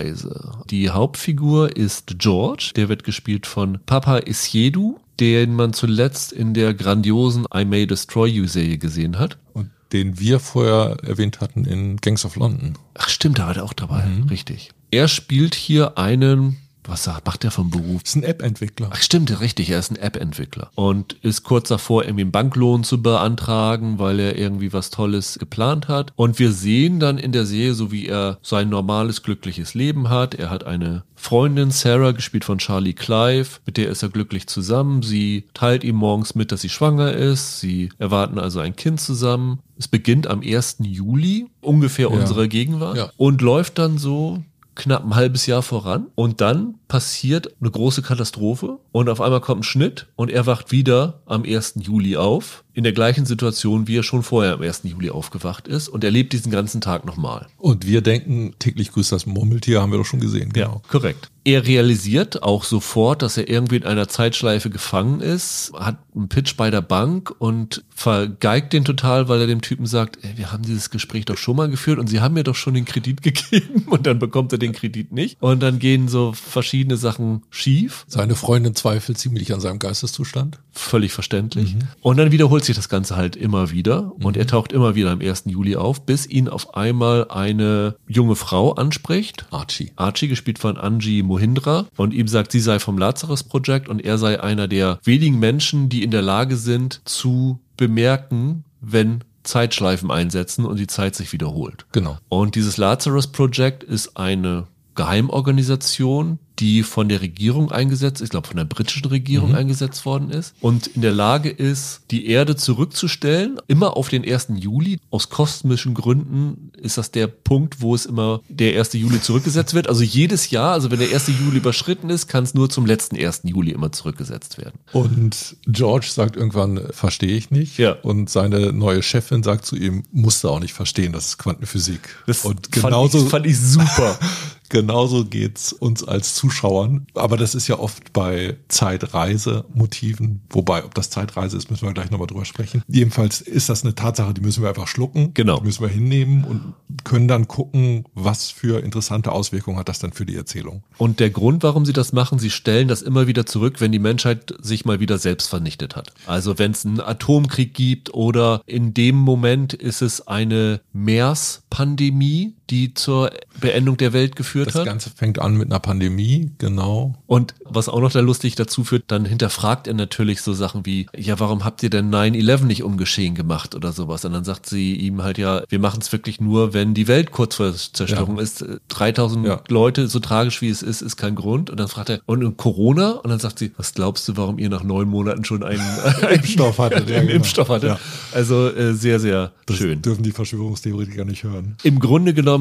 Zeitreise. Die Hauptfigur ist George, der wird gespielt von Papa Isiedu, den man zuletzt in der grandiosen I May Destroy You Serie gesehen hat. Und den wir vorher erwähnt hatten in Gangs of London. Ach stimmt, da war er auch dabei, mhm. richtig. Er spielt hier einen was macht der vom Beruf? Ist ein App-Entwickler. Ach stimmt, richtig, er ist ein App-Entwickler und ist kurz davor, irgendwie einen Banklohn zu beantragen, weil er irgendwie was Tolles geplant hat. Und wir sehen dann in der Serie, so wie er sein normales, glückliches Leben hat. Er hat eine Freundin, Sarah, gespielt von Charlie Clive, mit der ist er glücklich zusammen. Sie teilt ihm morgens mit, dass sie schwanger ist. Sie erwarten also ein Kind zusammen. Es beginnt am 1. Juli, ungefähr ja. unsere Gegenwart, ja. und läuft dann so knapp ein halbes Jahr voran. Und dann passiert eine große Katastrophe und auf einmal kommt ein Schnitt und er wacht wieder am 1. Juli auf, in der gleichen Situation, wie er schon vorher am 1. Juli aufgewacht ist und er lebt diesen ganzen Tag nochmal. Und wir denken, täglich grüßt das Murmeltier, haben wir doch schon gesehen. Genau. Ja, korrekt. Er realisiert auch sofort, dass er irgendwie in einer Zeitschleife gefangen ist, hat einen Pitch bei der Bank und vergeigt den total, weil er dem Typen sagt, ey, wir haben dieses Gespräch doch schon mal geführt und sie haben mir doch schon den Kredit gegeben und dann bekommt er den Kredit nicht. Und dann gehen so verschiedene Sachen schief. Seine Freundin zweifelt ziemlich an seinem Geisteszustand. Völlig verständlich. Mhm. Und dann wiederholt sich das Ganze halt immer wieder und mhm. er taucht immer wieder am 1. Juli auf, bis ihn auf einmal eine junge Frau anspricht. Archie. Archie, gespielt von Angie Mohindra und ihm sagt, sie sei vom Lazarus Project und er sei einer der wenigen Menschen, die in der Lage sind zu bemerken, wenn Zeitschleifen einsetzen und die Zeit sich wiederholt. Genau. Und dieses Lazarus Project ist eine Geheimorganisation, die von der Regierung eingesetzt, ich glaube von der britischen Regierung mhm. eingesetzt worden ist und in der Lage ist, die Erde zurückzustellen, immer auf den 1. Juli. Aus kosmischen Gründen ist das der Punkt, wo es immer der 1. Juli zurückgesetzt wird. Also jedes Jahr, also wenn der 1. Juli überschritten ist, kann es nur zum letzten 1. Juli immer zurückgesetzt werden. Und George sagt irgendwann, verstehe ich nicht. Ja. Und seine neue Chefin sagt zu ihm, musst du auch nicht verstehen, das ist Quantenphysik. Das und genauso, fand ich, fand ich super. genauso geht's uns als Zuschauer Zuschauern. Aber das ist ja oft bei Zeitreisemotiven. Wobei, ob das Zeitreise ist, müssen wir gleich nochmal drüber sprechen. Jedenfalls ist das eine Tatsache, die müssen wir einfach schlucken. Genau. Die müssen wir hinnehmen und können dann gucken, was für interessante Auswirkungen hat das dann für die Erzählung. Und der Grund, warum sie das machen, sie stellen das immer wieder zurück, wenn die Menschheit sich mal wieder selbst vernichtet hat. Also wenn es einen Atomkrieg gibt oder in dem Moment ist es eine MERS-Pandemie, die zur Beendung der Welt geführt Das hat. Ganze fängt an mit einer Pandemie, genau. Und was auch noch da lustig dazu führt, dann hinterfragt er natürlich so Sachen wie, ja, warum habt ihr denn 9-11 nicht ungeschehen gemacht oder sowas? Und dann sagt sie ihm halt, ja, wir machen es wirklich nur, wenn die Welt kurz vor Zerstörung Ja. ist. 3000 Ja. Leute, so tragisch wie es ist, ist kein Grund. Und dann fragt er, und Corona? Und dann sagt sie, was glaubst du, warum ihr nach neun Monaten schon einen, einen Impfstoff hattet, ja, genau. Impfstoff hattet? Ja. Also äh, sehr, sehr Das schön. dürfen die Verschwörungstheoretiker nicht hören. Im Grunde genommen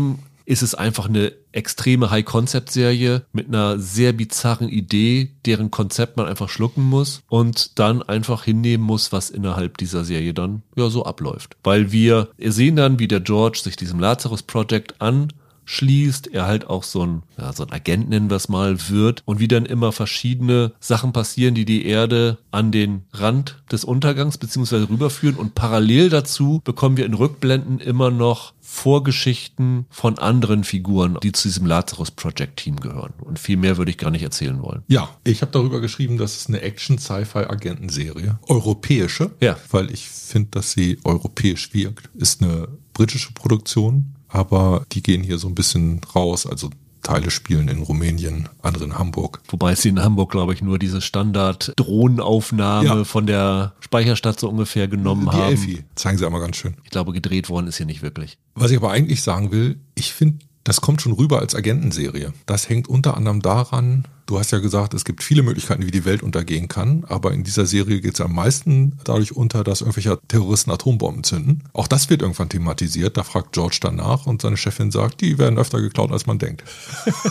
ist es einfach eine extreme High-Concept-Serie mit einer sehr bizarren Idee, deren Konzept man einfach schlucken muss und dann einfach hinnehmen muss, was innerhalb dieser Serie dann ja so abläuft. Weil wir sehen dann, wie der George sich diesem Lazarus Project anschließt, er halt auch so ein, ja, so ein Agent nennen wir es mal, wird und wie dann immer verschiedene Sachen passieren, die die Erde an den Rand des Untergangs beziehungsweise rüberführen und parallel dazu bekommen wir in Rückblenden immer noch Vorgeschichten von anderen Figuren, die zu diesem Lazarus Project Team gehören. Und viel mehr würde ich gar nicht erzählen wollen. Ja, ich habe darüber geschrieben, dass es eine Action-Sci-Fi-Agentenserie, europäische, Ja. weil ich finde, dass sie europäisch wirkt. Ist eine britische Produktion, aber die gehen hier so ein bisschen raus. Also Teile spielen in Rumänien, andere in Hamburg. Wobei sie in Hamburg, glaube ich, nur diese Standard-Drohnenaufnahme Ja. von der Speicherstadt so ungefähr genommen Die haben. Elfi zeigen sie einmal ganz schön. Ich glaube, gedreht worden ist hier nicht wirklich. Was ich aber eigentlich sagen will, ich finde, das kommt schon rüber als Agentenserie. Das hängt unter anderem daran, du hast ja gesagt, es gibt viele Möglichkeiten, wie die Welt untergehen kann, aber in dieser Serie geht es am meisten dadurch unter, dass irgendwelche Terroristen Atombomben zünden. Auch das wird irgendwann thematisiert, da fragt George danach und seine Chefin sagt, die werden öfter geklaut, als man denkt.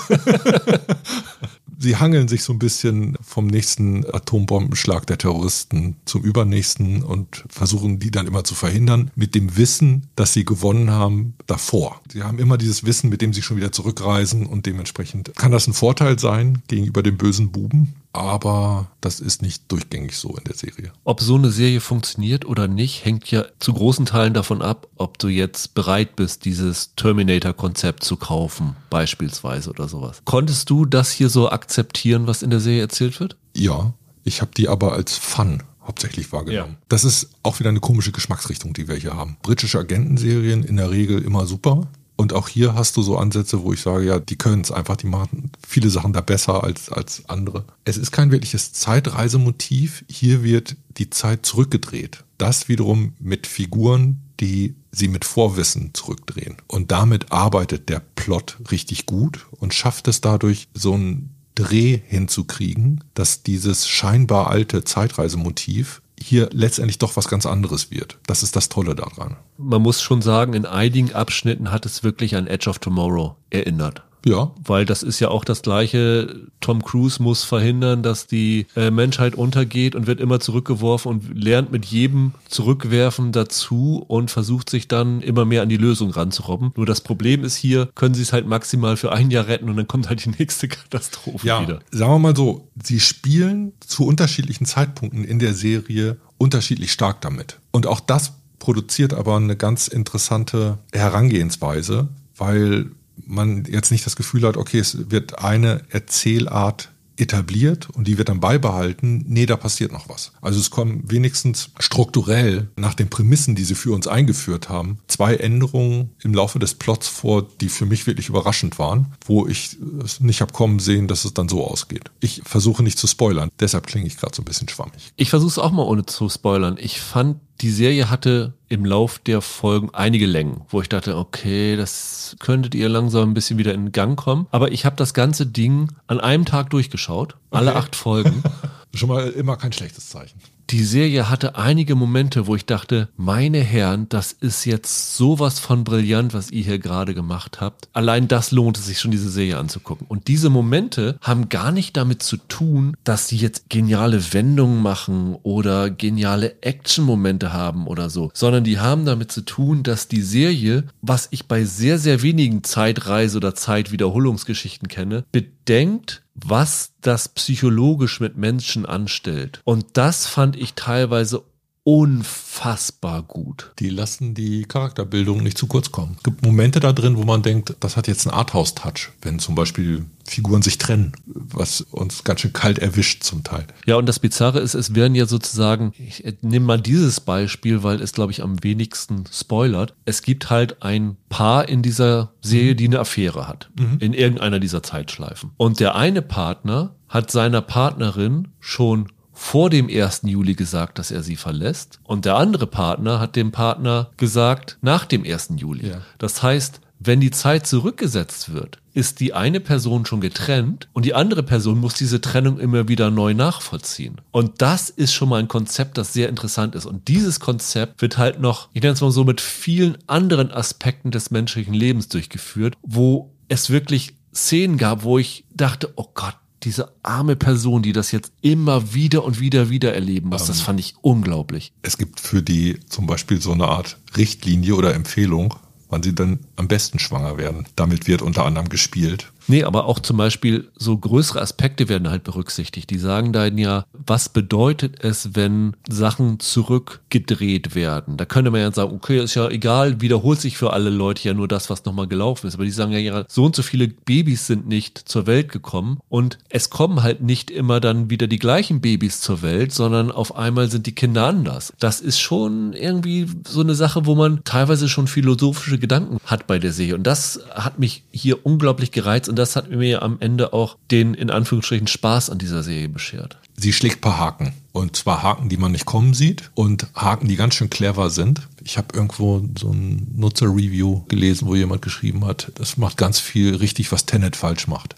Sie hangeln sich so ein bisschen vom nächsten Atombombenschlag der Terroristen zum übernächsten und versuchen die dann immer zu verhindern mit dem Wissen, dass sie gewonnen haben davor. Sie haben immer dieses Wissen, mit dem sie schon wieder zurückreisen und dementsprechend kann das ein Vorteil sein gegenüber dem bösen Buben, aber das ist nicht durchgängig so in der Serie. Ob so eine Serie funktioniert oder nicht, hängt ja zu großen Teilen davon ab, ob du jetzt bereit bist, dieses Terminator-Konzept zu kaufen, beispielsweise oder sowas. Konntest du das hier so akzeptieren, was in der Serie erzählt wird? Ja, ich habe die aber als Fun hauptsächlich wahrgenommen. Ja. Das ist auch wieder eine komische Geschmacksrichtung, die wir hier haben. Britische Agentenserien in der Regel immer super. Und auch hier hast du so Ansätze, wo ich sage, ja, die können es einfach, die machen viele Sachen da besser als, als andere. Es ist kein wirkliches Zeitreisemotiv. Hier wird die Zeit zurückgedreht. Das wiederum mit Figuren, die sie mit Vorwissen zurückdrehen. Und damit arbeitet der Plot richtig gut und schafft es dadurch, so einen Dreh hinzukriegen, dass dieses scheinbar alte Zeitreisemotiv hier letztendlich doch was ganz anderes wird. Das ist das Tolle daran. Man muss schon sagen, in einigen Abschnitten hat es wirklich an Edge of Tomorrow erinnert. Ja, Weil das ist ja auch das gleiche. Tom Cruise muss verhindern, dass die äh, Menschheit untergeht und wird immer zurückgeworfen und lernt mit jedem Zurückwerfen dazu und versucht sich dann immer mehr an die Lösung ranzurobben. Nur das Problem ist hier, können sie es halt maximal für ein Jahr retten und dann kommt halt die nächste Katastrophe ja. wieder. Sagen wir mal so, sie spielen zu unterschiedlichen Zeitpunkten in der Serie unterschiedlich stark damit. Und auch das produziert aber eine ganz interessante Herangehensweise, weil man jetzt nicht das Gefühl hat, okay, es wird eine Erzählart etabliert und die wird dann beibehalten. Nee, da passiert noch was. Also es kommen wenigstens strukturell nach den Prämissen, die sie für uns eingeführt haben, zwei Änderungen im Laufe des Plots vor, die für mich wirklich überraschend waren, wo ich es nicht habe kommen sehen, dass es dann so ausgeht. Ich versuche nicht zu spoilern, deshalb klinge ich gerade so ein bisschen schwammig. Ich versuche es auch mal ohne zu spoilern. Ich fand, die Serie hatte im Lauf der Folgen einige Längen, wo ich dachte, okay, das könntet ihr langsam ein bisschen wieder in Gang kommen. Aber ich habe das ganze Ding an einem Tag durchgeschaut, alle Okay. acht Folgen. Schon mal immer kein schlechtes Zeichen. Die Serie hatte einige Momente, wo ich dachte, meine Herren, das ist jetzt sowas von brillant, was ihr hier gerade gemacht habt. Allein das lohnt es sich schon, diese Serie anzugucken. Und diese Momente haben gar nicht damit zu tun, dass sie jetzt geniale Wendungen machen oder geniale Action-Momente haben oder so, sondern die haben damit zu tun, dass die Serie, was ich bei sehr, sehr wenigen Zeitreise- oder Zeitwiederholungsgeschichten kenne, bedenkt, was das psychologisch mit Menschen anstellt. Und das fand ich teilweise unfassbar gut. Die lassen die Charakterbildung nicht zu kurz kommen. Es gibt Momente da drin, wo man denkt, das hat jetzt einen Arthouse-Touch, wenn zum Beispiel Figuren sich trennen, was uns ganz schön kalt erwischt zum Teil. Ja, und das Bizarre ist, es werden ja sozusagen, ich nehme mal dieses Beispiel, weil es, glaube ich, am wenigsten spoilert. Es gibt halt ein Paar in dieser Serie, die eine Affäre hat, mhm. in irgendeiner dieser Zeitschleifen. Und der eine Partner hat seiner Partnerin schon vor dem 1. Juli gesagt, dass er sie verlässt. Und der andere Partner hat dem Partner gesagt, nach dem 1. Juli. Ja. Das heißt, wenn die Zeit zurückgesetzt wird, ist die eine Person schon getrennt und die andere Person muss diese Trennung immer wieder neu nachvollziehen. Und das ist schon mal ein Konzept, das sehr interessant ist. Und dieses Konzept wird halt noch, ich nenne es mal so, mit vielen anderen Aspekten des menschlichen Lebens durchgeführt, wo es wirklich Szenen gab, wo ich dachte, oh Gott, diese arme Person, die das jetzt immer wieder und wieder wieder erleben muss, ähm, das fand ich unglaublich. Es gibt für die zum Beispiel so eine Art Richtlinie oder Empfehlung, wann sie dann am besten schwanger werden. Damit wird unter anderem gespielt. Nee, aber auch zum Beispiel so größere Aspekte werden halt berücksichtigt. Die sagen dann ja, was bedeutet es, wenn Sachen zurückgedreht werden? Da könnte man ja sagen, okay, ist ja egal, wiederholt sich für alle Leute ja nur das, was nochmal gelaufen ist. Aber die sagen ja, ja, so und so viele Babys sind nicht zur Welt gekommen und es kommen halt nicht immer dann wieder die gleichen Babys zur Welt, sondern auf einmal sind die Kinder anders. Das ist schon irgendwie so eine Sache, wo man teilweise schon philosophische Gedanken hat bei der Serie. Und das hat mich hier unglaublich gereizt und das hat mir am Ende auch den in Anführungsstrichen Spaß an dieser Serie beschert. Sie schlägt paar Haken. Und zwar Haken, die man nicht kommen sieht und Haken, die ganz schön clever sind. Ich habe irgendwo so ein Nutzer-Review gelesen, wo jemand geschrieben hat, das macht ganz viel richtig, was Tenet falsch macht.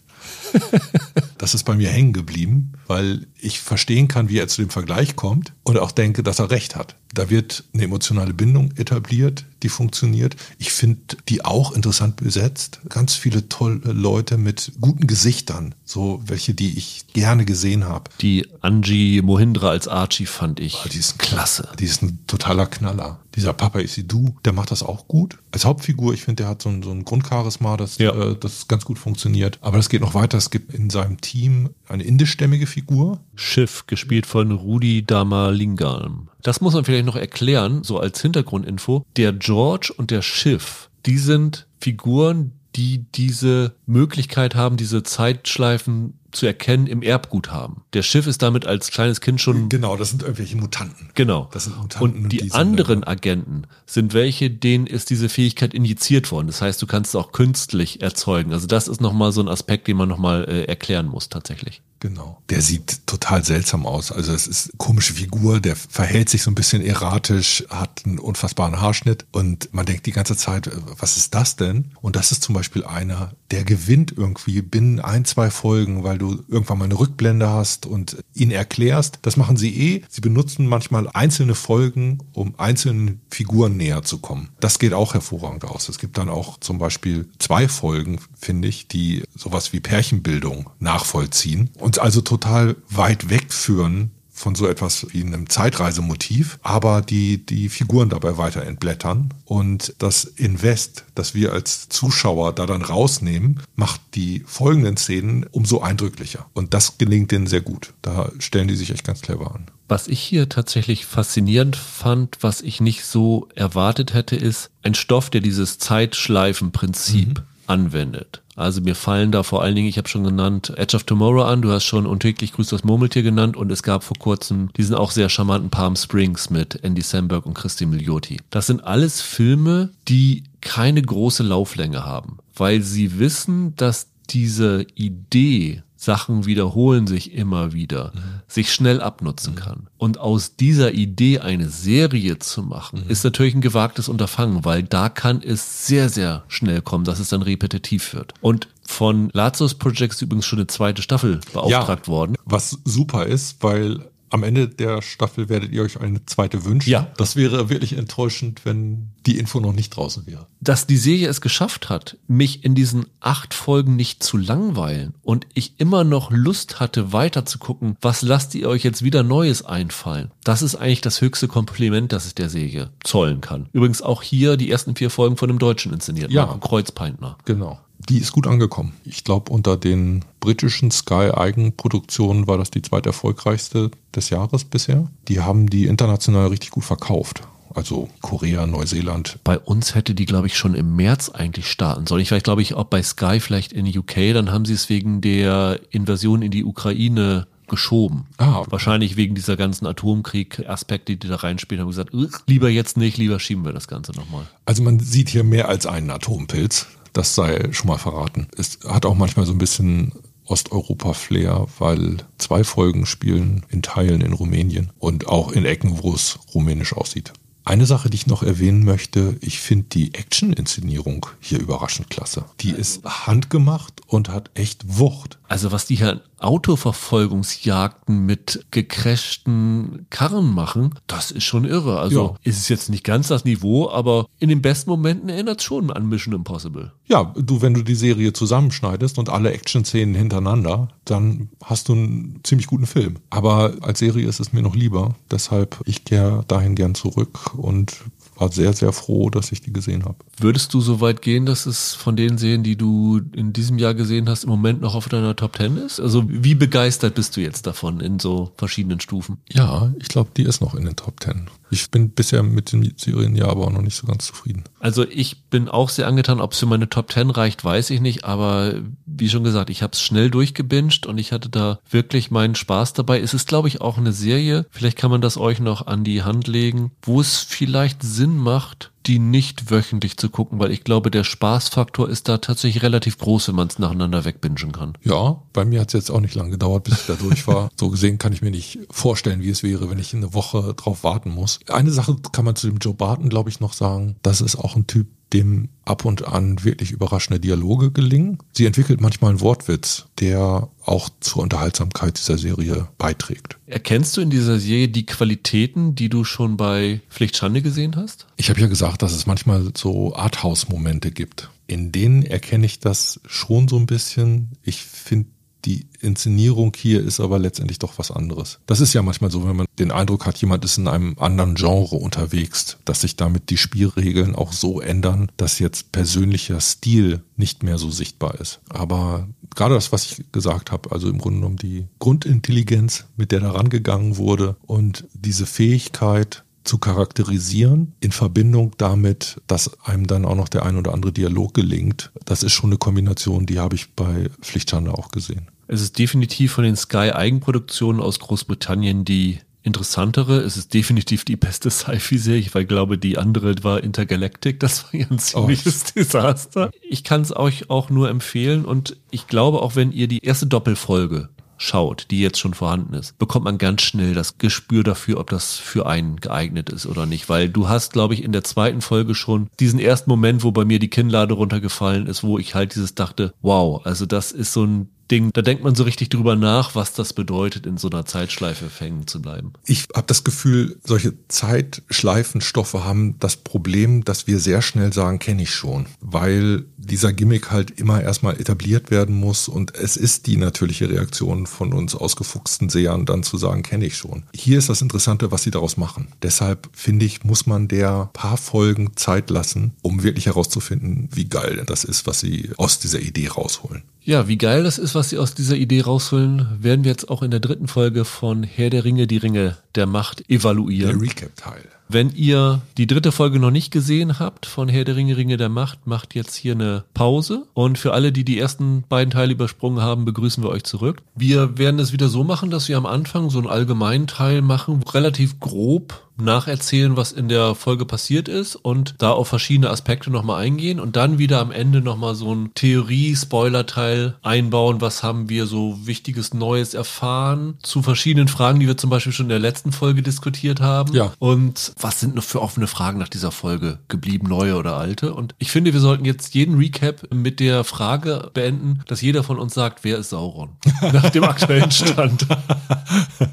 das ist bei mir hängen geblieben, weil ich verstehen kann, wie er zu dem Vergleich kommt und auch denke, dass er recht hat. Da wird eine emotionale Bindung etabliert, die funktioniert. Ich finde die auch interessant besetzt. Ganz viele tolle Leute mit guten Gesichtern, so welche, die ich gerne gesehen habe. Die Angie Mohindra als Archie fand ich oh, die ist klasse. Die ist ein totaler Knaller. Dieser Papa du, der macht das auch gut. Als Hauptfigur, ich finde, der hat so ein, so ein Grundcharisma, das, ja. äh, das ganz gut funktioniert. Aber das geht noch weiter. Es gibt in seinem Team eine indischstämmige Figur. Schiff, gespielt von Rudi Damalingam. Das muss man vielleicht noch erklären, so als Hintergrundinfo. Der George und der Schiff, die sind Figuren, die diese Möglichkeit haben, diese Zeitschleifen zu erkennen im Erbgut haben. Der Schiff ist damit als kleines Kind schon. Genau, das sind irgendwelche Mutanten. Genau. Das sind Mutanten. Und, und die, die anderen Agenten sind welche, denen ist diese Fähigkeit injiziert worden. Das heißt, du kannst es auch künstlich erzeugen. Also das ist nochmal so ein Aspekt, den man nochmal äh, erklären muss tatsächlich. Genau. Der sieht total seltsam aus. Also es ist komische Figur, der verhält sich so ein bisschen erratisch, hat einen unfassbaren Haarschnitt und man denkt die ganze Zeit, äh, was ist das denn? Und das ist zum Beispiel einer, der gewinnt irgendwie binnen ein, zwei Folgen, weil du irgendwann mal eine Rückblende hast und ihn erklärst. Das machen sie eh. Sie benutzen manchmal einzelne Folgen, um einzelnen Figuren näher zu kommen. Das geht auch hervorragend aus. Es gibt dann auch zum Beispiel zwei Folgen, finde ich, die sowas wie Pärchenbildung nachvollziehen. Und uns also total weit wegführen von so etwas wie einem Zeitreisemotiv, aber die die Figuren dabei weiter entblättern und das Invest, das wir als Zuschauer da dann rausnehmen, macht die folgenden Szenen umso eindrücklicher und das gelingt denen sehr gut. Da stellen die sich echt ganz clever an. Was ich hier tatsächlich faszinierend fand, was ich nicht so erwartet hätte, ist ein Stoff, der dieses Zeitschleifenprinzip mhm. Anwendet. Also mir fallen da vor allen Dingen, ich habe schon genannt, Edge of Tomorrow an, du hast schon untäglich grüßt das Murmeltier genannt und es gab vor kurzem diesen auch sehr charmanten Palm Springs mit Andy Samberg und Christy Milioti. Das sind alles Filme, die keine große Lauflänge haben, weil sie wissen, dass diese Idee Sachen wiederholen sich immer wieder, mhm. sich schnell abnutzen mhm. kann. Und aus dieser Idee eine Serie zu machen, mhm. ist natürlich ein gewagtes Unterfangen, weil da kann es sehr, sehr schnell kommen, dass es dann repetitiv wird. Und von Lazarus Project ist übrigens schon eine zweite Staffel beauftragt ja, worden. Was super ist, weil am Ende der Staffel werdet ihr euch eine zweite wünschen. Ja. Das wäre wirklich enttäuschend, wenn die Info noch nicht draußen wäre. Dass die Serie es geschafft hat, mich in diesen acht Folgen nicht zu langweilen und ich immer noch Lust hatte, weiter zu gucken, was lasst ihr euch jetzt wieder Neues einfallen. Das ist eigentlich das höchste Kompliment, das ich der Serie zollen kann. Übrigens auch hier die ersten vier Folgen von dem Deutschen inszeniert, ja. Marco Kreuzpeintner. Genau. Die ist gut angekommen. Ich glaube, unter den britischen Sky-Eigenproduktionen war das die zweiterfolgreichste des Jahres bisher. Die haben die international richtig gut verkauft. Also Korea, Neuseeland. Bei uns hätte die, glaube ich, schon im März eigentlich starten sollen. Ich weiß, glaube ich, ob bei Sky vielleicht in UK, dann haben sie es wegen der Invasion in die Ukraine geschoben. Ah. Wahrscheinlich wegen dieser ganzen Atomkrieg-Aspekte, die da reinspielen, haben gesagt, lieber jetzt nicht, lieber schieben wir das Ganze nochmal. Also man sieht hier mehr als einen Atompilz. Das sei schon mal verraten. Es hat auch manchmal so ein bisschen Osteuropa-Flair, weil zwei Folgen spielen in Teilen in Rumänien und auch in Ecken, wo es rumänisch aussieht. Eine Sache, die ich noch erwähnen möchte, ich finde die Action-Inszenierung hier überraschend klasse. Die ist handgemacht und hat echt Wucht. Also was die hier Autoverfolgungsjagden mit gecrashten Karren machen, das ist schon irre. Also ja. ist es jetzt nicht ganz das Niveau, aber in den besten Momenten erinnert es schon an Mission Impossible. Ja, du, wenn du die Serie zusammenschneidest und alle Action-Szenen hintereinander, dann hast du einen ziemlich guten Film. Aber als Serie ist es mir noch lieber. Deshalb, ich kehre dahin gern zurück und war sehr, sehr froh, dass ich die gesehen habe. Würdest du so weit gehen, dass es von den Serien, die du in diesem Jahr gesehen hast, im Moment noch auf deiner Top Ten ist? Also wie begeistert bist du jetzt davon in so verschiedenen Stufen? Ja, ich glaube, die ist noch in den Top Ten. Ich bin bisher mit den Serien ja aber auch noch nicht so ganz zufrieden. Also ich bin auch sehr angetan, ob es für meine Top Ten reicht, weiß ich nicht, aber wie schon gesagt, ich habe es schnell durchgebinged und ich hatte da wirklich meinen Spaß dabei. Es ist, glaube ich, auch eine Serie, vielleicht kann man das euch noch an die Hand legen, wo es vielleicht Sinn macht, die nicht wöchentlich zu gucken, weil ich glaube, der Spaßfaktor ist da tatsächlich relativ groß, wenn man es nacheinander wegbingen kann. Ja, bei mir hat es jetzt auch nicht lange gedauert, bis ich da durch war. so gesehen kann ich mir nicht vorstellen, wie es wäre, wenn ich eine Woche drauf warten muss. Eine Sache kann man zu dem Joe Barton, glaube ich, noch sagen. Das ist auch ein Typ, dem ab und an wirklich überraschende Dialoge gelingen. Sie entwickelt manchmal einen Wortwitz, der auch zur Unterhaltsamkeit dieser Serie beiträgt. Erkennst du in dieser Serie die Qualitäten, die du schon bei Pflichtschande gesehen hast? Ich habe ja gesagt, dass es manchmal so Arthouse-Momente gibt. In denen erkenne ich das schon so ein bisschen. Ich finde die Inszenierung hier ist aber letztendlich doch was anderes. Das ist ja manchmal so, wenn man den Eindruck hat, jemand ist in einem anderen Genre unterwegs, dass sich damit die Spielregeln auch so ändern, dass jetzt persönlicher Stil nicht mehr so sichtbar ist. Aber gerade das, was ich gesagt habe, also im Grunde genommen die Grundintelligenz, mit der da rangegangen wurde und diese Fähigkeit, zu charakterisieren, in Verbindung damit, dass einem dann auch noch der ein oder andere Dialog gelingt. Das ist schon eine Kombination, die habe ich bei Pflichtschande auch gesehen. Es ist definitiv von den Sky-Eigenproduktionen aus Großbritannien die interessantere. Es ist definitiv die beste Sci-Fi-Serie, weil ich glaube, die andere war Intergalactic. Das war ja ein ziemliches oh. Desaster. Ich kann es euch auch nur empfehlen und ich glaube, auch wenn ihr die erste Doppelfolge schaut, die jetzt schon vorhanden ist, bekommt man ganz schnell das Gespür dafür, ob das für einen geeignet ist oder nicht. Weil du hast, glaube ich, in der zweiten Folge schon diesen ersten Moment, wo bei mir die Kinnlade runtergefallen ist, wo ich halt dieses dachte, wow, also das ist so ein Ding, da denkt man so richtig drüber nach, was das bedeutet, in so einer Zeitschleife hängen zu bleiben. Ich habe das Gefühl, solche Zeitschleifenstoffe haben das Problem, dass wir sehr schnell sagen, kenne ich schon, weil dieser Gimmick halt immer erstmal etabliert werden muss und es ist die natürliche Reaktion von uns ausgefuchsten Sehern, dann zu sagen, kenne ich schon. Hier ist das Interessante, was sie daraus machen. Deshalb finde ich, muss man der paar Folgen Zeit lassen, um wirklich herauszufinden, wie geil das ist, was sie aus dieser Idee rausholen. Ja, wie geil das ist, was sie aus dieser Idee rausholen, werden wir jetzt auch in der dritten Folge von Herr der Ringe, die Ringe der Macht evaluieren. Der Recap-Teil. Wenn ihr die dritte Folge noch nicht gesehen habt von Herr der Ringe, Ringe der Macht, macht jetzt hier eine Pause. Und für alle, die die ersten beiden Teile übersprungen haben, begrüßen wir euch zurück. Wir werden es wieder so machen, dass wir am Anfang so einen allgemeinen Teil machen, relativ grob nacherzählen, was in der Folge passiert ist und da auf verschiedene Aspekte nochmal eingehen und dann wieder am Ende nochmal so ein Theorie-Spoiler-Teil einbauen. Was haben wir so Wichtiges Neues erfahren zu verschiedenen Fragen, die wir zum Beispiel schon in der letzten Folge diskutiert haben. Ja. Und was sind noch für offene Fragen nach dieser Folge geblieben, neue oder alte? Und ich finde, wir sollten jetzt jeden Recap mit der Frage beenden, dass jeder von uns sagt, wer ist Sauron? nach dem aktuellen Stand.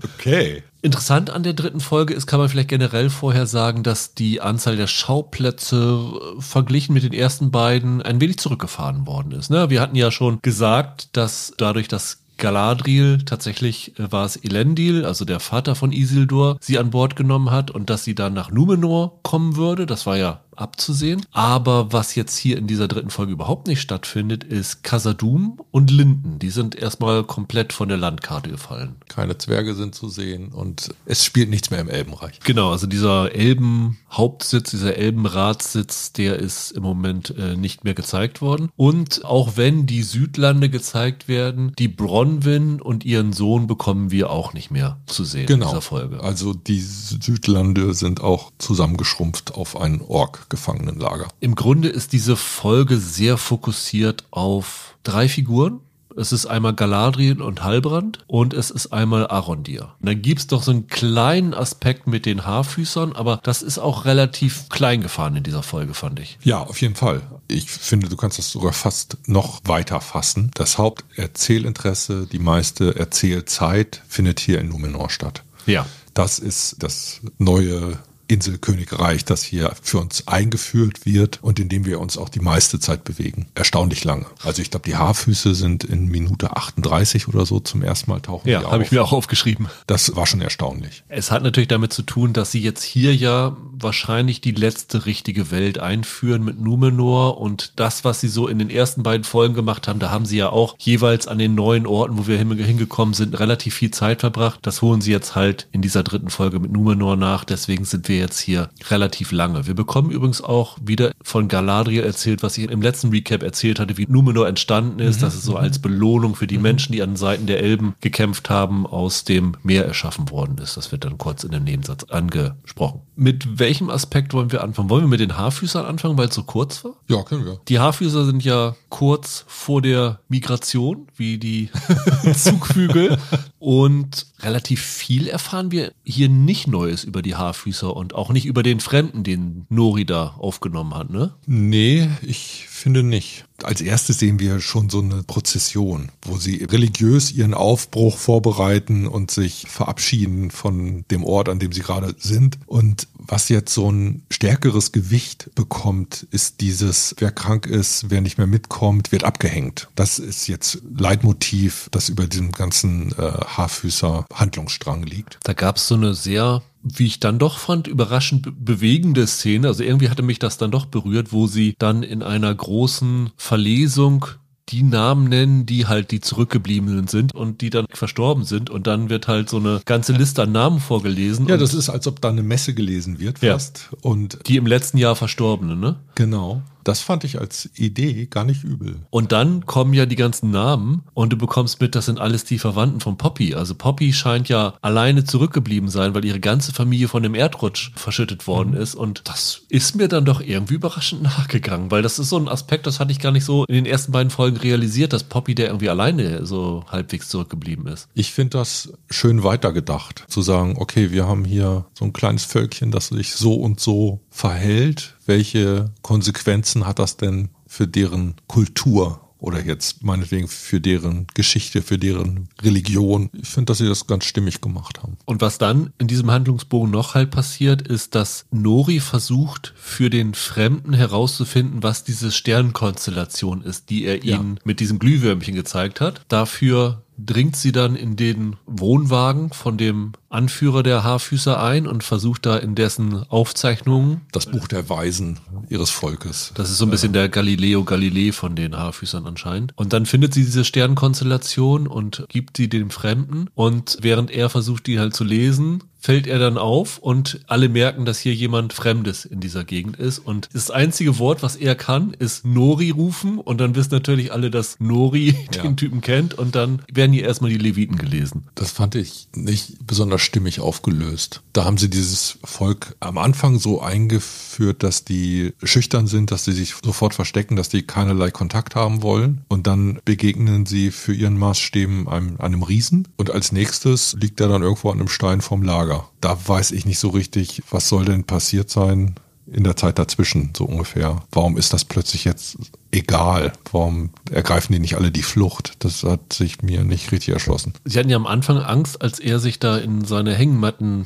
okay. Interessant an der dritten Folge ist, kann man vielleicht generell vorher sagen, dass die Anzahl der Schauplätze äh, verglichen mit den ersten beiden ein wenig zurückgefahren worden ist. Ne? Wir hatten ja schon gesagt, dass dadurch, dass Galadriel, tatsächlich äh, war es Elendil, also der Vater von Isildur, sie an Bord genommen hat und dass sie dann nach Numenor kommen würde. Das war ja abzusehen. Aber was jetzt hier in dieser dritten Folge überhaupt nicht stattfindet, ist Casadum und Linden. Die sind erstmal komplett von der Landkarte gefallen. Keine Zwerge sind zu sehen und es spielt nichts mehr im Elbenreich. Genau, also dieser Elben-Hauptsitz, dieser Elbenratssitz, der ist im Moment äh, nicht mehr gezeigt worden. Und auch wenn die Südlande gezeigt werden, die Bronwyn und ihren Sohn bekommen wir auch nicht mehr zu sehen Genau. in dieser Folge. Also die Südlande sind auch zusammengeschrumpft auf ein Ork-Gefangenenlager. Im Grunde ist diese Folge sehr fokussiert auf drei Figuren. Es ist einmal Galadriel und Halbrand und es ist einmal Arondir. Und dann gibt's doch so einen kleinen Aspekt mit den Haarfüßern, aber das ist auch relativ klein gefahren in dieser Folge, fand ich. Ja, auf jeden Fall. Ich finde, du kannst das sogar fast noch weiter fassen. Das Haupterzählinteresse, die meiste Erzählzeit findet hier in Numenor statt. Ja. Das ist das neue Inselkönigreich, das hier für uns eingeführt wird und in dem wir uns auch die meiste Zeit bewegen. Erstaunlich lange. Also ich glaube, die Haarfüße sind in Minute 38 oder so zum ersten Mal tauchen. Ja, habe ich mir auch aufgeschrieben. Das war schon erstaunlich. Es hat natürlich damit zu tun, dass sie jetzt hier ja wahrscheinlich die letzte richtige Welt einführen mit Numenor und das, was sie so in den ersten beiden Folgen gemacht haben, da haben sie ja auch jeweils an den neuen Orten, wo wir hin- hingekommen sind, relativ viel Zeit verbracht. Das holen sie jetzt halt in dieser dritten Folge mit Numenor nach. Deswegen sind wir jetzt hier relativ lange. Wir bekommen übrigens auch wieder von Galadriel erzählt, was ich im letzten Recap erzählt hatte, wie Numenor entstanden ist. Das ist so als Belohnung für die Menschen, die an Seiten der Elben gekämpft haben, aus dem Meer erschaffen worden ist. Das wird dann kurz in dem Nebensatz angesprochen. Mit welchem Aspekt wollen wir anfangen? Wollen wir mit den Haarfüßern anfangen, weil es so kurz war? Ja, können wir. Die Haarfüßer sind ja kurz vor der Migration, wie die Zugvögel. Und relativ viel erfahren wir hier nicht Neues über die Haarfüßer und auch nicht über den Fremden, den Nori da aufgenommen hat, ne? Nee, ich finde nicht. Als erstes sehen wir schon so eine Prozession, wo sie religiös ihren Aufbruch vorbereiten und sich verabschieden von dem Ort, an dem sie gerade sind. Und was jetzt so ein stärkeres Gewicht bekommt, ist dieses, wer krank ist, wer nicht mehr mitkommt, wird abgehängt. Das ist jetzt Leitmotiv, das über diesem ganzen äh, Haarfüßer-Handlungsstrang liegt. Da gab es so eine sehr, wie ich dann doch fand, überraschend be bewegende Szene. Also irgendwie hatte mich das dann doch berührt, wo sie dann in einer großen Verlesung die Namen nennen, die halt die Zurückgebliebenen sind und die dann verstorben sind. Und dann wird halt so eine ganze Liste an Namen vorgelesen. Ja, das ist, als ob da eine Messe gelesen wird Ja. fast. Und die im letzten Jahr Verstorbenen, ne? genau, das fand ich als Idee gar nicht übel. Und dann kommen ja die ganzen Namen und du bekommst mit, das sind alles die Verwandten von Poppy. Also Poppy scheint ja alleine zurückgeblieben sein, weil ihre ganze Familie von dem Erdrutsch verschüttet worden ist. Und das ist mir dann doch irgendwie überraschend nachgegangen, weil das ist so ein Aspekt, das hatte ich gar nicht so in den ersten beiden Folgen realisiert, dass Poppy der irgendwie alleine so halbwegs zurückgeblieben ist. Ich finde das schön weitergedacht, zu sagen, okay, wir haben hier so ein kleines Völkchen, das sich so und so verhält. Welche Konsequenzen hat das denn für deren Kultur oder jetzt meinetwegen für deren Geschichte, für deren Religion? Ich finde, dass sie das ganz stimmig gemacht haben. Und was dann in diesem Handlungsbogen noch halt passiert, ist, dass Nori versucht, für den Fremden herauszufinden, was diese Sternkonstellation ist, die er Ja. ihnen mit diesem Glühwürmchen gezeigt hat. Dafür dringt sie dann in den Wohnwagen von dem Anführer der Haarfüßer ein und versucht da in dessen Aufzeichnungen Das Buch der Weisen ihres Volkes. das ist so ein bisschen der Galileo Galilei von den Haarfüßern anscheinend. Und dann findet sie diese Sternkonstellation und gibt sie dem Fremden. Und während er versucht, die halt zu lesen, fällt er dann auf und alle merken, dass hier jemand Fremdes in dieser Gegend ist. Und das einzige Wort, was er kann, ist Nori rufen. Und dann wissen natürlich alle, dass Nori Ja. den Typen kennt. Und dann werden hier erstmal die Leviten gelesen. Das fand ich nicht besonders stimmig aufgelöst. Da haben sie dieses Volk am Anfang so eingeführt, dass die schüchtern sind, dass sie sich sofort verstecken, dass die keinerlei Kontakt haben wollen. Und dann begegnen sie für ihren Maßstäben einem, einem Riesen. Und als nächstes liegt er dann irgendwo an einem Stein vorm Lager. Da weiß ich nicht so richtig, was soll denn passiert sein in der Zeit dazwischen, so ungefähr. Warum ist das plötzlich jetzt egal. Warum ergreifen die nicht alle die Flucht? Das hat sich mir nicht richtig erschlossen. Sie hatten ja am Anfang Angst, als er sich da in seine Hängematten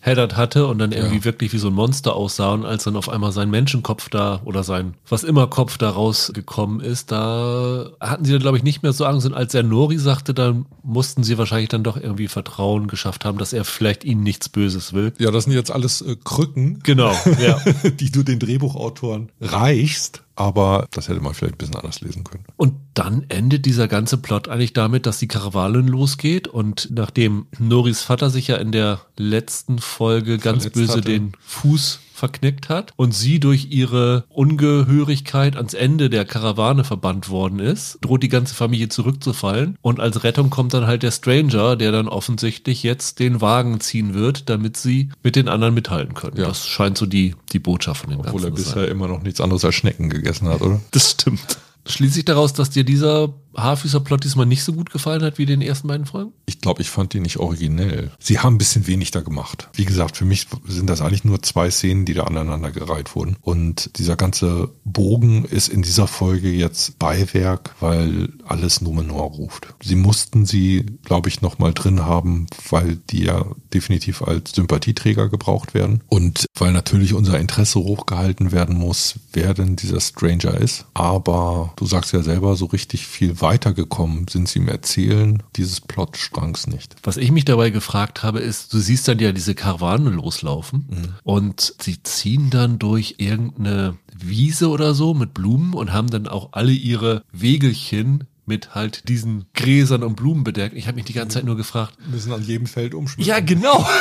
verheddert hatte und dann irgendwie Ja. wirklich wie so ein Monster aussah und als dann auf einmal sein Menschenkopf da oder sein was immer Kopf da rausgekommen ist, da hatten sie dann glaube ich nicht mehr so Angst und als er Nori sagte, dann mussten sie wahrscheinlich dann doch irgendwie Vertrauen geschafft haben, dass er vielleicht ihnen nichts Böses will. Ja, das sind jetzt alles äh, Krücken, Genau, ja. die du den Drehbuchautoren reichst. Aber das hätte man vielleicht ein bisschen anders lesen können. Und dann endet dieser ganze Plot eigentlich damit, dass die Karawane losgeht und nachdem Noris Vater sich ja in der letzten Folge ganz Verletzt böse hatte. den Fuß verknickt hat und sie durch ihre Ungehörigkeit ans Ende der Karawane verbannt worden ist, droht die ganze Familie zurückzufallen und als Rettung kommt dann halt der Stranger, der dann offensichtlich jetzt den Wagen ziehen wird, damit sie mit den anderen mithalten können. Ja. Das scheint so die, die Botschaft von dem Obwohl er Ganzen zu sein. bisher immer noch nichts anderes als Schnecken gegessen hat, oder? Das stimmt. Schließe ich daraus, dass dir dieser Haarfüßer-Plot diesmal nicht so gut gefallen hat wie den ersten beiden Folgen? Ich glaube, ich fand die nicht originell. Sie haben ein bisschen wenig da gemacht. Wie gesagt, für mich sind das eigentlich nur zwei Szenen, die da aneinander gereiht wurden. Und dieser ganze Bogen ist in dieser Folge jetzt Beiwerk, weil alles Numenor ruft. Sie mussten sie, glaube ich, nochmal drin haben, weil die ja definitiv als Sympathieträger gebraucht werden. Und weil natürlich unser Interesse hochgehalten werden muss, wer denn dieser Stranger ist. Aber du sagst ja selber, so richtig viel weitergekommen sind sie im Erzählen dieses Plotstrangs nicht. Was ich mich dabei gefragt habe, ist, du siehst dann ja diese Karawane loslaufen und sie ziehen dann durch irgendeine Wiese oder so mit Blumen und haben dann auch alle ihre Wegelchen mit halt diesen Gräsern und Blumen bedeckt. Ich habe mich die ganze Zeit nur gefragt, Müssen an jedem Feld umschmücken. Ja, genau.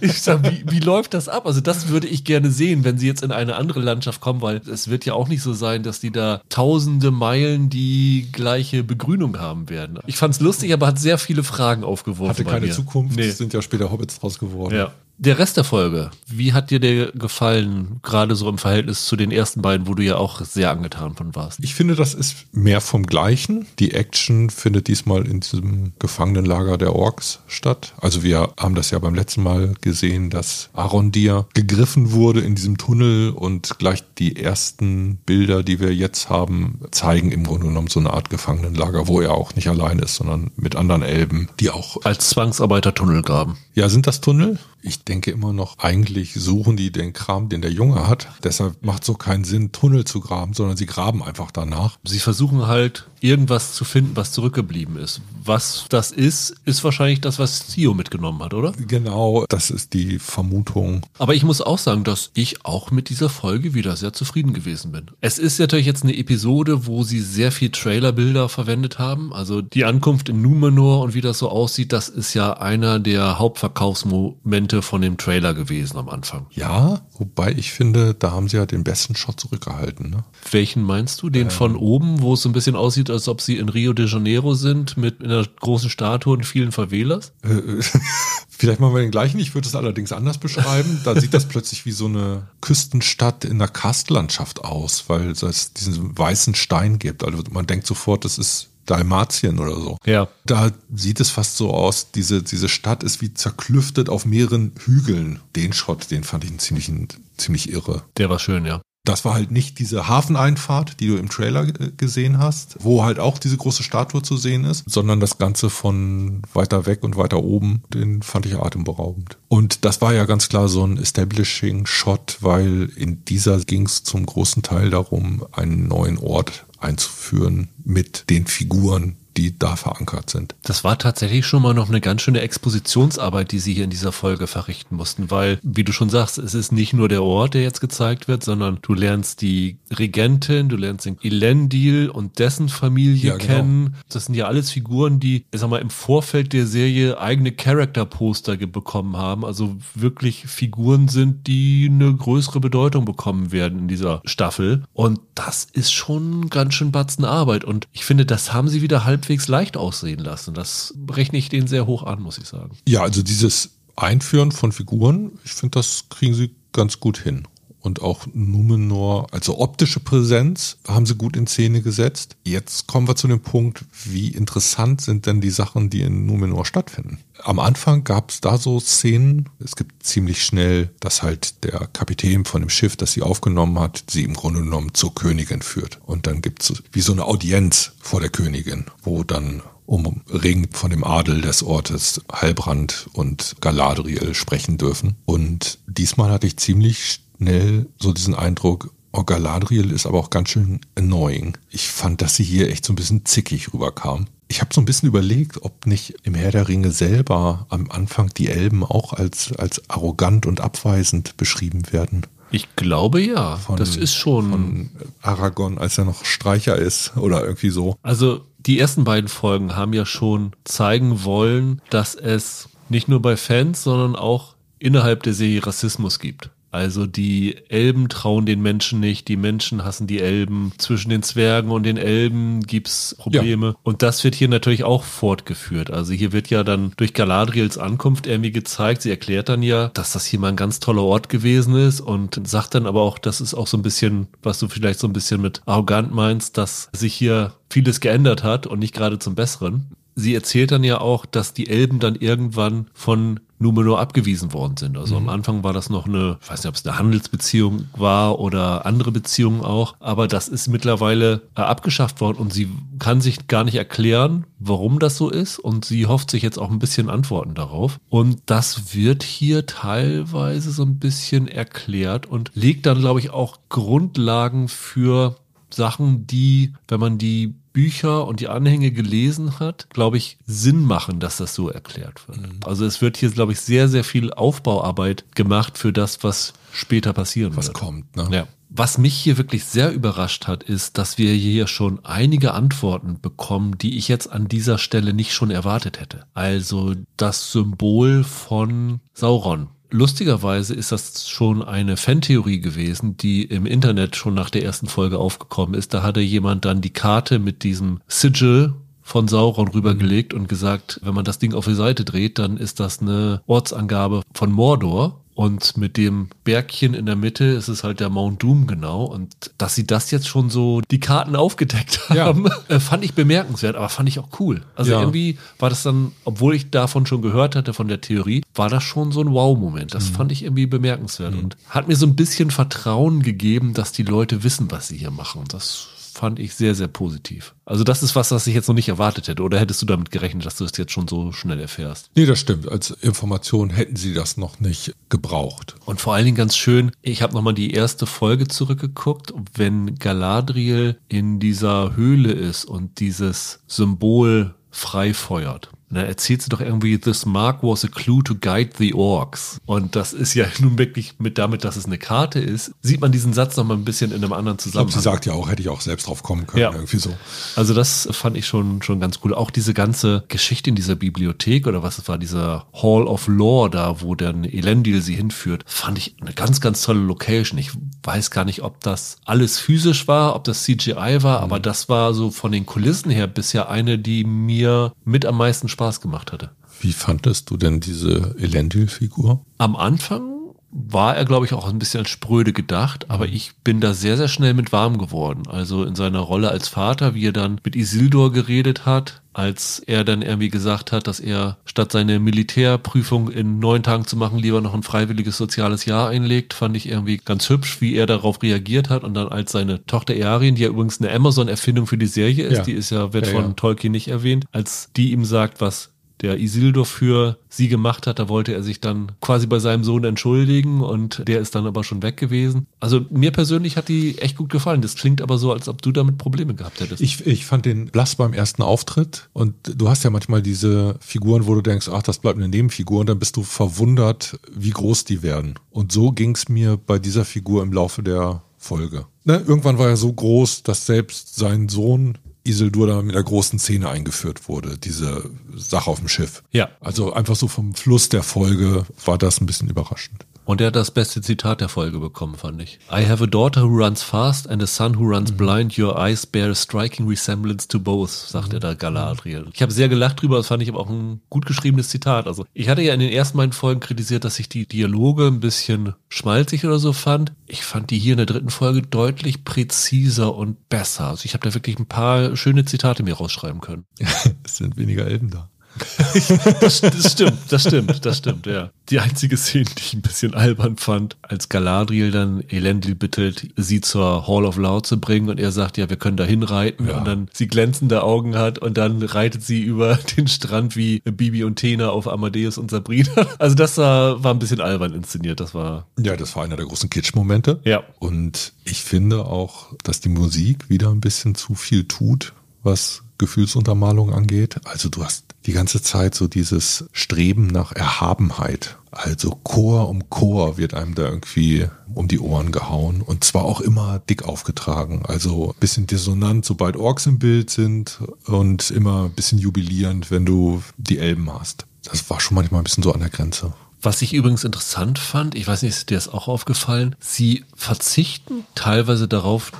Ich sag, wie, wie läuft das ab? Also das würde ich gerne sehen, wenn sie jetzt in eine andere Landschaft kommen, weil es wird ja auch nicht so sein, dass die da tausende Meilen die gleiche Begrünung haben werden. Ich fand's lustig, aber hat sehr viele Fragen aufgeworfen. Hatte keine. Zukunft. Nee. Es sind ja später Hobbits draus geworden. Ja. Der Rest der Folge, wie hat dir der gefallen, gerade so im Verhältnis zu den ersten beiden, wo du ja auch sehr angetan von warst? Ich finde, das ist mehr vom Gleichen. Die Action findet diesmal in diesem Gefangenenlager der Orks statt. Also wir haben das ja beim letzten Mal gesehen, dass Arondir gegriffen wurde in diesem Tunnel und gleich die ersten Bilder, die wir jetzt haben, zeigen im Grunde genommen so eine Art Gefangenenlager, wo er auch nicht allein ist, sondern mit anderen Elben, die auch Als Zwangsarbeiter Tunnel graben. Ja, sind das Tunnel? Ich denke immer noch, eigentlich suchen die den Kram, den der Junge hat. Deshalb macht so keinen Sinn, Tunnel zu graben, sondern sie graben einfach danach. Sie versuchen halt irgendwas zu finden, was zurückgeblieben ist. Was das ist, ist wahrscheinlich das, was Theo mitgenommen hat, oder? Genau, das ist die Vermutung. Aber ich muss auch sagen, dass ich auch mit dieser Folge wieder sehr zufrieden gewesen bin. Es ist natürlich jetzt eine Episode, wo sie sehr viel Trailerbilder verwendet haben. Also die Ankunft in Numenor und wie das so aussieht, das ist ja einer der Hauptverkaufsmomente von dem Trailer gewesen am Anfang. Ja, wobei ich finde, da haben sie ja den besten Shot zurückgehalten. Ne? Welchen meinst du? Den von oben, wo es so ein bisschen aussieht, als ob sie in Rio de Janeiro sind, mit einer großen Statue und vielen Favelas? Äh, Vielleicht machen wir den gleichen. Ich würde es allerdings anders beschreiben. Da sieht das plötzlich wie so eine Küstenstadt in der Karstlandschaft aus, weil es diesen weißen Stein gibt. Also man denkt sofort, das ist Dalmatien oder so. Ja. Da sieht es fast so aus, diese, diese Stadt ist wie zerklüftet auf mehreren Hügeln. Den Shot, den fand ich einen ziemlich, ziemlich irre. Der war schön, ja. Das war halt nicht diese Hafeneinfahrt, die du im Trailer äh, gesehen hast, wo halt auch diese große Statue zu sehen ist, sondern das Ganze von weiter weg und weiter oben, den fand ich atemberaubend. Und das war ja ganz klar so ein Establishing-Shot, weil in dieser ging es zum großen Teil darum, einen neuen Ort einzuführen mit den Figuren, die da verankert sind. Das war tatsächlich schon mal noch eine ganz schöne Expositionsarbeit, die sie hier in dieser Folge verrichten mussten, weil, wie du schon sagst, es ist nicht nur der Ort, der jetzt gezeigt wird, sondern du lernst die Regentin, du lernst den Elendil und dessen Familie Ja, genau. kennen. Das sind ja alles Figuren, die, ich sag mal, im Vorfeld der Serie eigene Charakterposter bekommen haben, also wirklich Figuren sind, die eine größere Bedeutung bekommen werden in dieser Staffel. Und das ist schon ganz schön Batzen Arbeit. Und ich finde, das haben sie wieder halbwegs leicht aussehen lassen. Das rechne ich denen sehr hoch an, muss ich sagen. Ja, also dieses Einführen von Figuren, ich finde, das kriegen sie ganz gut hin. Und auch Numenor, also optische Präsenz, haben sie gut in Szene gesetzt. Jetzt kommen wir zu dem Punkt, wie interessant sind denn die Sachen, die in Numenor stattfinden. Am Anfang gab es da so Szenen, es gibt ziemlich schnell, dass halt der Kapitän von dem Schiff, das sie aufgenommen hat, sie im Grunde genommen zur Königin führt. Und dann gibt es wie so eine Audienz vor der Königin, wo dann umringt von dem Adel des Ortes Halbrand und Galadriel sprechen dürfen. Und diesmal hatte ich ziemlich schnell so diesen Eindruck, oh, Galadriel ist aber auch ganz schön annoying. Ich fand, dass sie hier echt so ein bisschen zickig rüberkam. Ich habe so ein bisschen überlegt, ob nicht im Herr der Ringe selber am Anfang die Elben auch als, als arrogant und abweisend beschrieben werden. Ich glaube ja. Von, das ist schon. Von Aragorn, als er noch Streicher ist oder irgendwie so. Also die ersten beiden Folgen haben ja schon zeigen wollen, dass es nicht nur bei Fans, sondern auch innerhalb der Serie Rassismus gibt. Also die Elben trauen den Menschen nicht, die Menschen hassen die Elben. Zwischen den Zwergen und den Elben gibt's Probleme. Ja. Und das wird hier natürlich auch fortgeführt. Also hier wird ja dann durch Galadriels Ankunft irgendwie gezeigt. Sie erklärt dann ja, dass das hier mal ein ganz toller Ort gewesen ist und sagt dann aber auch, das ist auch so ein bisschen, was du vielleicht so ein bisschen mit arrogant meinst, dass sich hier vieles geändert hat und nicht gerade zum Besseren. Sie erzählt dann ja auch, dass die Elben dann irgendwann von Numenor abgewiesen worden sind. Also mhm. am Anfang war das noch eine, ich weiß nicht, ob es eine Handelsbeziehung war oder andere Beziehungen auch, aber das ist mittlerweile äh, abgeschafft worden und sie kann sich gar nicht erklären, warum das so ist und sie hofft sich jetzt auch ein bisschen Antworten darauf. Und das wird hier teilweise so ein bisschen erklärt und legt dann, glaube ich, auch Grundlagen für Sachen, die, wenn man die Bücher und die Anhänge gelesen hat, glaube ich, Sinn machen, dass das so erklärt wird. Mhm. Also es wird hier, glaube ich, sehr, sehr viel Aufbauarbeit gemacht für das, was später passieren was wird. Was kommt, ne? Ja. Was mich hier wirklich sehr überrascht hat, ist, dass wir hier schon einige Antworten bekommen, die ich jetzt an dieser Stelle nicht schon erwartet hätte. Also das Symbol von Sauron Lustigerweise ist das schon eine Fantheorie gewesen, die im Internet schon nach der ersten Folge aufgekommen ist. Da hatte jemand dann die Karte mit diesem Sigil von Sauron rübergelegt und gesagt, wenn man das Ding auf die Seite dreht, dann ist das eine Ortsangabe von Mordor. Und mit dem Bergchen in der Mitte ist es halt der Mount Doom genau. Und dass sie das jetzt schon so die Karten aufgedeckt haben, ja. Äh, fand ich bemerkenswert, aber fand ich auch cool. Also ja. irgendwie war das dann, obwohl ich davon schon gehört hatte von der Theorie, war das schon so ein Wow-Moment. Das mhm. fand ich irgendwie bemerkenswert mhm. und hat mir so ein bisschen Vertrauen gegeben, dass die Leute wissen, was sie hier machen. Das fand ich sehr, sehr positiv. Also das ist was, was ich jetzt noch nicht erwartet hätte. Oder hättest du damit gerechnet, dass du es jetzt schon so schnell erfährst? Nee, das stimmt. Als Information hätten sie das noch nicht gebraucht. Und vor allen Dingen ganz schön, ich habe nochmal die erste Folge zurückgeguckt, wenn Galadriel in dieser Höhle ist und dieses Symbol frei feuert. Dann erzählt sie doch irgendwie, this mark was a clue to guide the orcs. Und das ist ja nun wirklich mit damit, dass es eine Karte ist, sieht man diesen Satz noch mal ein bisschen in einem anderen Zusammenhang. Ich glaube, sie sagt ja auch, hätte ich auch selbst drauf kommen können, ja. irgendwie so. Also das fand ich schon, schon ganz cool. Auch diese ganze Geschichte in dieser Bibliothek oder was es war, dieser Hall of Lore da, wo dann Elendil sie hinführt, fand ich eine ganz, ganz tolle Location. Ich weiß gar nicht, ob das alles physisch war, ob das CGI war, mhm. aber das war so von den Kulissen her bisher eine, die mir mit am meisten Spaß Spaß gemacht hatte. Wie fandest du denn diese Elendil-Figur? Am Anfang war er, glaube ich, auch ein bisschen spröde gedacht, aber mhm. ich bin da sehr, sehr schnell mit warm geworden. Also in seiner Rolle als Vater, wie er dann mit Isildur geredet hat, als er dann irgendwie gesagt hat, dass er statt seine Militärprüfung in neun Tagen zu machen, lieber noch ein freiwilliges soziales Jahr einlegt, fand ich irgendwie ganz hübsch, wie er darauf reagiert hat. Und dann als seine Tochter Earien, die ja übrigens eine Amazon-Erfindung für die Serie ist, ja. die ist ja, wird ja, von ja. Tolkien nicht erwähnt, als die ihm sagt, was der Isildur für sie gemacht hat. Da wollte er sich dann quasi bei seinem Sohn entschuldigen und der ist dann aber schon weg gewesen. Also mir persönlich hat die echt gut gefallen. Das klingt aber so, als ob du damit Probleme gehabt hättest. Ich, ich fand den blass beim ersten Auftritt und du hast ja manchmal diese Figuren, wo du denkst, ach, das bleibt eine Nebenfigur und dann bist du verwundert, wie groß die werden. Und so ging es mir bei dieser Figur im Laufe der Folge. Ne, irgendwann war er so groß, dass selbst sein Sohn Isildur da mit einer großen Szene eingeführt wurde, diese Sache auf dem Schiff. Ja. Also einfach so vom Fluss der Folge war das ein bisschen überraschend. Und er hat das beste Zitat der Folge bekommen, fand ich. I have a daughter who runs fast and a son who runs blind. Your eyes bear a striking resemblance to both, sagt er da Galadriel. Ich habe sehr gelacht drüber, das fand ich aber auch ein gut geschriebenes Zitat. Also ich hatte ja in den ersten beiden Folgen kritisiert, dass ich die Dialoge ein bisschen schmalzig oder so fand. Ich fand die hier in der dritten Folge deutlich präziser und besser. Also ich habe da wirklich ein paar schöne Zitate mir rausschreiben können. es sind weniger Elben da. das, das, stimmt, das stimmt, das stimmt, ja. Die einzige Szene, die ich ein bisschen albern fand, als Galadriel dann Elendil bittet, sie zur Hall of Law zu bringen und er sagt, ja, wir können da hinreiten ja. und dann sie glänzende Augen hat und dann reitet sie über den Strand wie Bibi und Tena auf Amadeus und Sabrina. Also das war, war ein bisschen albern inszeniert, das war. Ja, das war einer der großen Kitsch-Momente. Ja. Und ich finde auch, dass die Musik wieder ein bisschen zu viel tut, was Gefühlsuntermalung angeht. Also du hast die ganze Zeit so dieses Streben nach Erhabenheit. Also Chor um Chor wird einem da irgendwie um die Ohren gehauen und zwar auch immer dick aufgetragen. Also bisschen dissonant, sobald Orks im Bild sind und immer bisschen jubilierend, wenn du die Elben hast. Das war schon manchmal ein bisschen so an der Grenze. Was ich übrigens interessant fand, ich weiß nicht, ist dir das auch aufgefallen, sie verzichten teilweise darauf,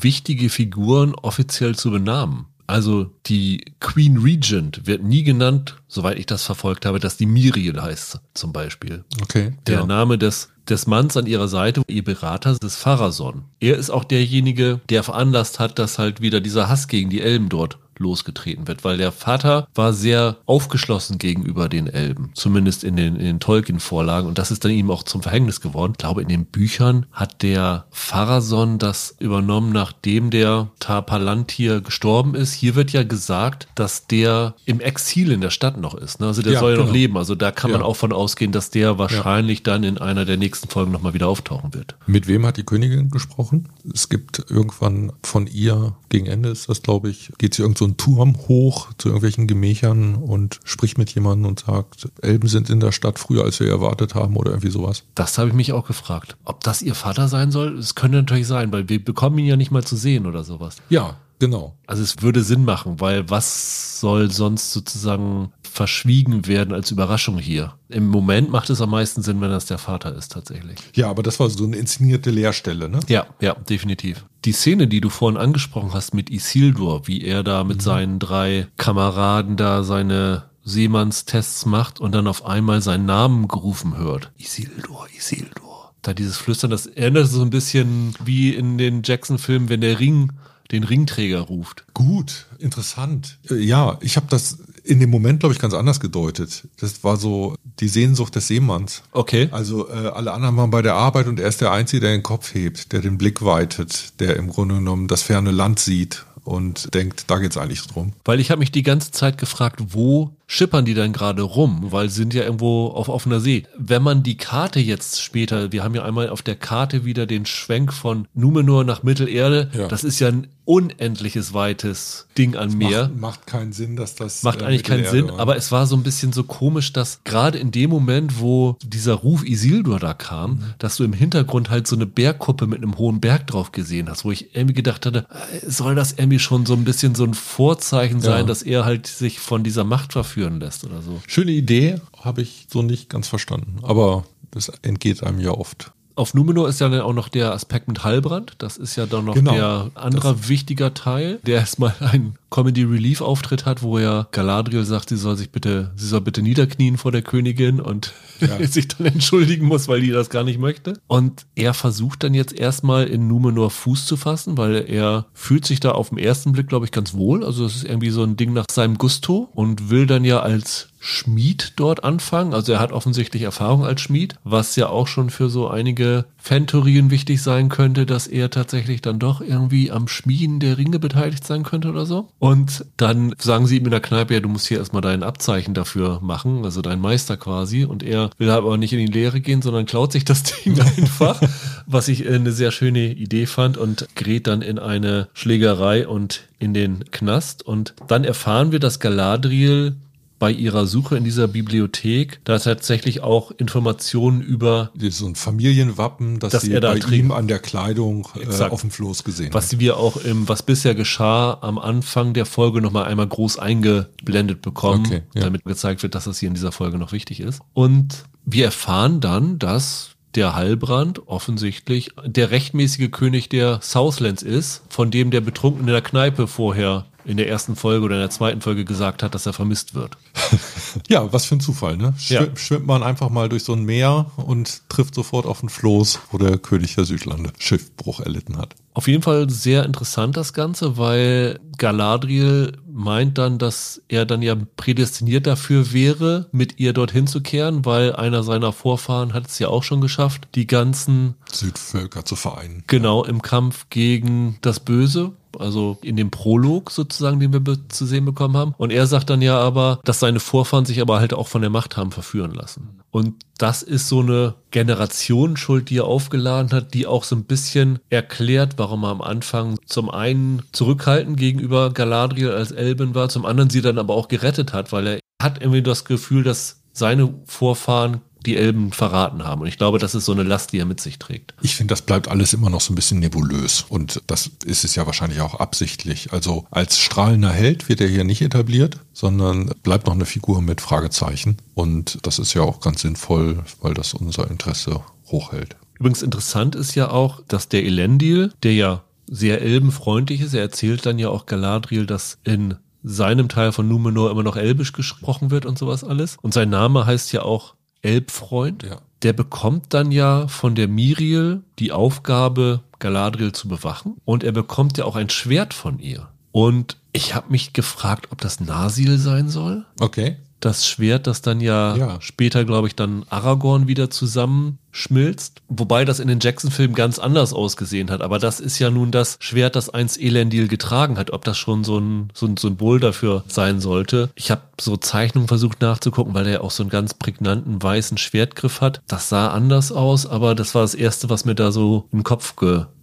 wichtige Figuren offiziell zu benamen. Also die Queen Regent wird nie genannt, soweit ich das verfolgt habe, dass die Miriel heißt zum Beispiel. Okay. Der ja. Name des, des Manns an ihrer Seite, ihr Berater, ist Pharason. Er ist auch derjenige, der veranlasst hat, dass halt wieder dieser Hass gegen die Elben dort losgetreten wird, weil der Vater war sehr aufgeschlossen gegenüber den Elben, zumindest in den, in den Tolkien-Vorlagen und das ist dann ihm auch zum Verhängnis geworden. Ich glaube, in den Büchern hat der Pharason das übernommen, nachdem der Tapalantir gestorben ist. Hier wird ja gesagt, dass der im Exil in der Stadt noch ist. Ne? Also der ja, soll ja genau. noch leben. Also da kann ja. man auch von ausgehen, dass der wahrscheinlich ja. dann in einer der nächsten Folgen nochmal wieder auftauchen wird. Mit wem hat die Königin gesprochen? Es gibt irgendwann von ihr, gegen Ende ist das, glaube ich, geht sie irgend so einen Turm hoch zu irgendwelchen Gemächern und spricht mit jemandem und sagt, Elben sind in der Stadt früher, als wir erwartet haben oder irgendwie sowas. Das habe ich mich auch gefragt. Ob das ihr Vater sein soll? Es könnte natürlich sein, weil wir bekommen ihn ja nicht mal zu sehen oder sowas. Ja, genau. Also es würde Sinn machen, weil was soll sonst sozusagen verschwiegen werden als Überraschung hier. Im Moment macht es am meisten Sinn, wenn das der Vater ist, tatsächlich. Ja, aber das war so eine inszenierte Leerstelle, ne? Ja, ja, definitiv. Die Szene, die du vorhin angesprochen hast mit Isildur, wie er da mit mhm. seinen drei Kameraden da seine Seemannstests macht und dann auf einmal seinen Namen gerufen hört. Isildur, Isildur. Da dieses Flüstern, das erinnert so ein bisschen wie in den Jackson-Filmen, wenn der Ring den Ringträger ruft. Gut, interessant. Äh, ja, ich habe das in dem Moment, glaube ich, ganz anders gedeutet. Das war so die Sehnsucht des Seemanns. Okay. Also äh, alle anderen waren bei der Arbeit und er ist der Einzige, der den Kopf hebt, der den Blick weitet, der im Grunde genommen das ferne Land sieht und denkt, da geht's eigentlich drum. Weil ich habe mich die ganze Zeit gefragt, wo schippern die dann gerade rum, weil sie sind ja irgendwo auf offener See. Wenn man die Karte jetzt später, wir haben ja einmal auf der Karte wieder den Schwenk von Numenor nach Mittelerde, ja. das ist ja ein unendliches weites Ding an Meer. Macht, macht keinen Sinn, dass das. Macht äh, eigentlich keinen Sinn, war. aber es war so ein bisschen so komisch, dass gerade in dem Moment, wo dieser Ruf Isildur da kam, mhm. dass du im Hintergrund halt so eine Bergkuppe mit einem hohen Berg drauf gesehen hast, wo ich irgendwie gedacht hatte, äh, soll das irgendwie schon so ein bisschen so ein Vorzeichen sein, ja. dass er halt sich von dieser Macht verführt führen lässt oder so. Schöne Idee, habe ich so nicht ganz verstanden. Aber das entgeht einem ja oft auf Numenor ist ja dann auch noch der Aspekt mit Halbrand. Das ist ja dann noch genau, der andere wichtiger Teil, der erstmal einen Comedy Relief Auftritt hat, wo ja Galadriel sagt, sie soll sich bitte, sie soll bitte niederknien vor der Königin und ja. sich dann entschuldigen muss, weil die das gar nicht möchte. Und er versucht dann jetzt erstmal in Numenor Fuß zu fassen, weil er fühlt sich da auf den ersten Blick, glaube ich, ganz wohl. Also es ist irgendwie so ein Ding nach seinem Gusto und will dann ja als Schmied dort anfangen. Also er hat offensichtlich Erfahrung als Schmied, was ja auch schon für so einige Fantheorien wichtig sein könnte, dass er tatsächlich dann doch irgendwie am Schmieden der Ringe beteiligt sein könnte oder so. Und dann sagen sie ihm in der Kneipe, ja, du musst hier erstmal dein Abzeichen dafür machen, also dein Meister quasi. Und er will aber nicht in die Lehre gehen, sondern klaut sich das Ding einfach, was ich eine sehr schöne Idee fand und gerät dann in eine Schlägerei und in den Knast. Und dann erfahren wir, dass Galadriel bei ihrer Suche in dieser Bibliothek da tatsächlich auch Informationen über so ein Familienwappen, das sie bei trägt. ihm an der Kleidung äh, auf dem Floß gesehen Was wir auch im Was bisher geschah am Anfang der Folge nochmal einmal groß eingeblendet bekommen, okay, ja. damit gezeigt wird, dass das hier in dieser Folge noch wichtig ist. Und wir erfahren dann, dass der Heilbrand offensichtlich der rechtmäßige König der Southlands ist, von dem der Betrunkene in der Kneipe vorher in der ersten Folge oder in der zweiten Folge gesagt hat, dass er vermisst wird. ja, was für ein Zufall, ne? Schw Ja. Schwimmt man einfach mal durch so ein Meer und trifft sofort auf ein Floß, wo der König der Südlande Schiffbruch erlitten hat. Auf jeden Fall sehr interessant das Ganze, weil Galadriel meint dann, dass er dann ja prädestiniert dafür wäre, mit ihr dorthin zu kehren, weil einer seiner Vorfahren hat es ja auch schon geschafft, die ganzen Südvölker zu vereinen. genau im Kampf gegen das Böse. Also in dem Prolog sozusagen, den wir zu sehen bekommen haben. Und er sagt dann ja aber, dass seine Vorfahren sich aber halt auch von der Macht haben verführen lassen. Und das ist so eine Generationsschuld, die er aufgeladen hat, die auch so ein bisschen erklärt, warum er am Anfang zum einen zurückhaltend gegenüber Galadriel als Elben war, zum anderen sie dann aber auch gerettet hat, weil er hat irgendwie das Gefühl, dass seine Vorfahren die Elben verraten haben. Und ich glaube, das ist so eine Last, die er mit sich trägt. Ich finde, das bleibt alles immer noch so ein bisschen nebulös. Und das ist es ja wahrscheinlich auch absichtlich. Also als strahlender Held wird er hier nicht etabliert, sondern bleibt noch eine Figur mit Fragezeichen. Und das ist ja auch ganz sinnvoll, weil das unser Interesse hochhält. Übrigens interessant ist ja auch, dass der Elendil, der ja sehr elbenfreundlich ist, er erzählt dann ja auch Galadriel, dass in seinem Teil von Numenor immer noch Elbisch gesprochen wird und sowas alles. Und sein Name heißt ja auch Elbfreund. Ja. Der bekommt dann ja von der Miriel die Aufgabe, Galadriel zu bewachen. Und er bekommt ja auch ein Schwert von ihr. Und ich habe mich gefragt, ob das Nasil sein soll. Okay. Das Schwert, das dann ja, Ja. später, glaube ich, dann Aragorn wieder zusammenschmilzt. Wobei das in den Jackson-Filmen ganz anders ausgesehen hat. Aber das ist ja nun das Schwert, das einst Elendil getragen hat. Ob das schon so ein, so ein Symbol dafür sein sollte. Ich habe so Zeichnungen versucht nachzugucken, weil er ja auch so einen ganz prägnanten weißen Schwertgriff hat. Das sah anders aus, aber das war das Erste, was mir da so im Kopf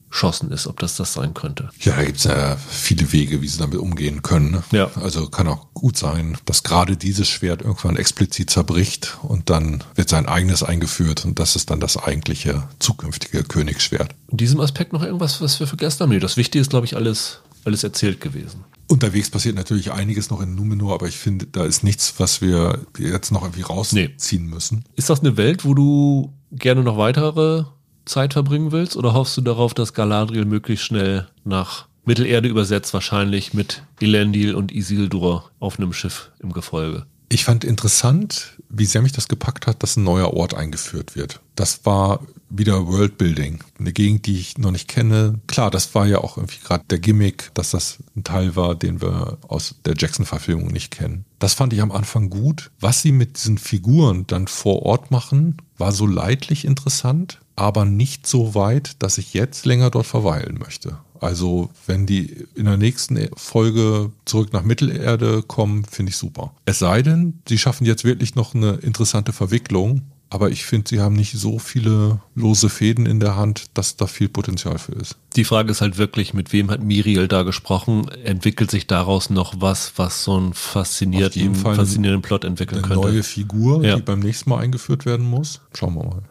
geschossen ist, ob das das sein könnte. Ja, da gibt's ja viele Wege, wie sie damit umgehen können. Ne? Ja. Also kann auch gut sein, dass gerade dieses Schwert irgendwann explizit zerbricht und dann wird sein eigenes eingeführt und das ist dann das eigentliche zukünftige Königsschwert. In diesem Aspekt noch irgendwas, was wir vergessen haben? Nee, das Wichtige ist, glaube ich, alles, alles erzählt gewesen. Unterwegs passiert natürlich einiges noch in Numenor, aber ich finde, da ist nichts, was wir jetzt noch irgendwie rausziehen müssen. Ist das eine Welt, wo du gerne noch weitere Zeit verbringen willst? Oder hoffst du darauf, dass Galadriel möglichst schnell nach Mittelerde übersetzt, wahrscheinlich mit Elendil und Isildur auf einem Schiff im Gefolge? Ich fand interessant, wie sehr mich das gepackt hat, dass ein neuer Ort eingeführt wird. Das war wieder Worldbuilding. Eine Gegend, die ich noch nicht kenne. Klar, das war ja auch irgendwie gerade der Gimmick, dass das ein Teil war, den wir aus der Jackson-Verfilmung nicht kennen. Das fand ich am Anfang gut. Was sie mit diesen Figuren dann vor Ort machen, war so leidlich interessant, aber nicht so weit, dass ich jetzt länger dort verweilen möchte. Also, wenn die in der nächsten Folge zurück nach Mittelerde kommen, finde ich super. Es sei denn, sie schaffen jetzt wirklich noch eine interessante Verwicklung. Aber ich finde, sie haben nicht so viele lose Fäden in der Hand, dass da viel Potenzial für ist. Die Frage ist halt wirklich, mit wem hat Miriel da gesprochen? Entwickelt sich daraus noch was, was so einen faszinierten, faszinierenden Plot entwickeln Eine könnte? neue Figur, Ja. die beim nächsten Mal eingeführt werden muss. Schauen wir mal.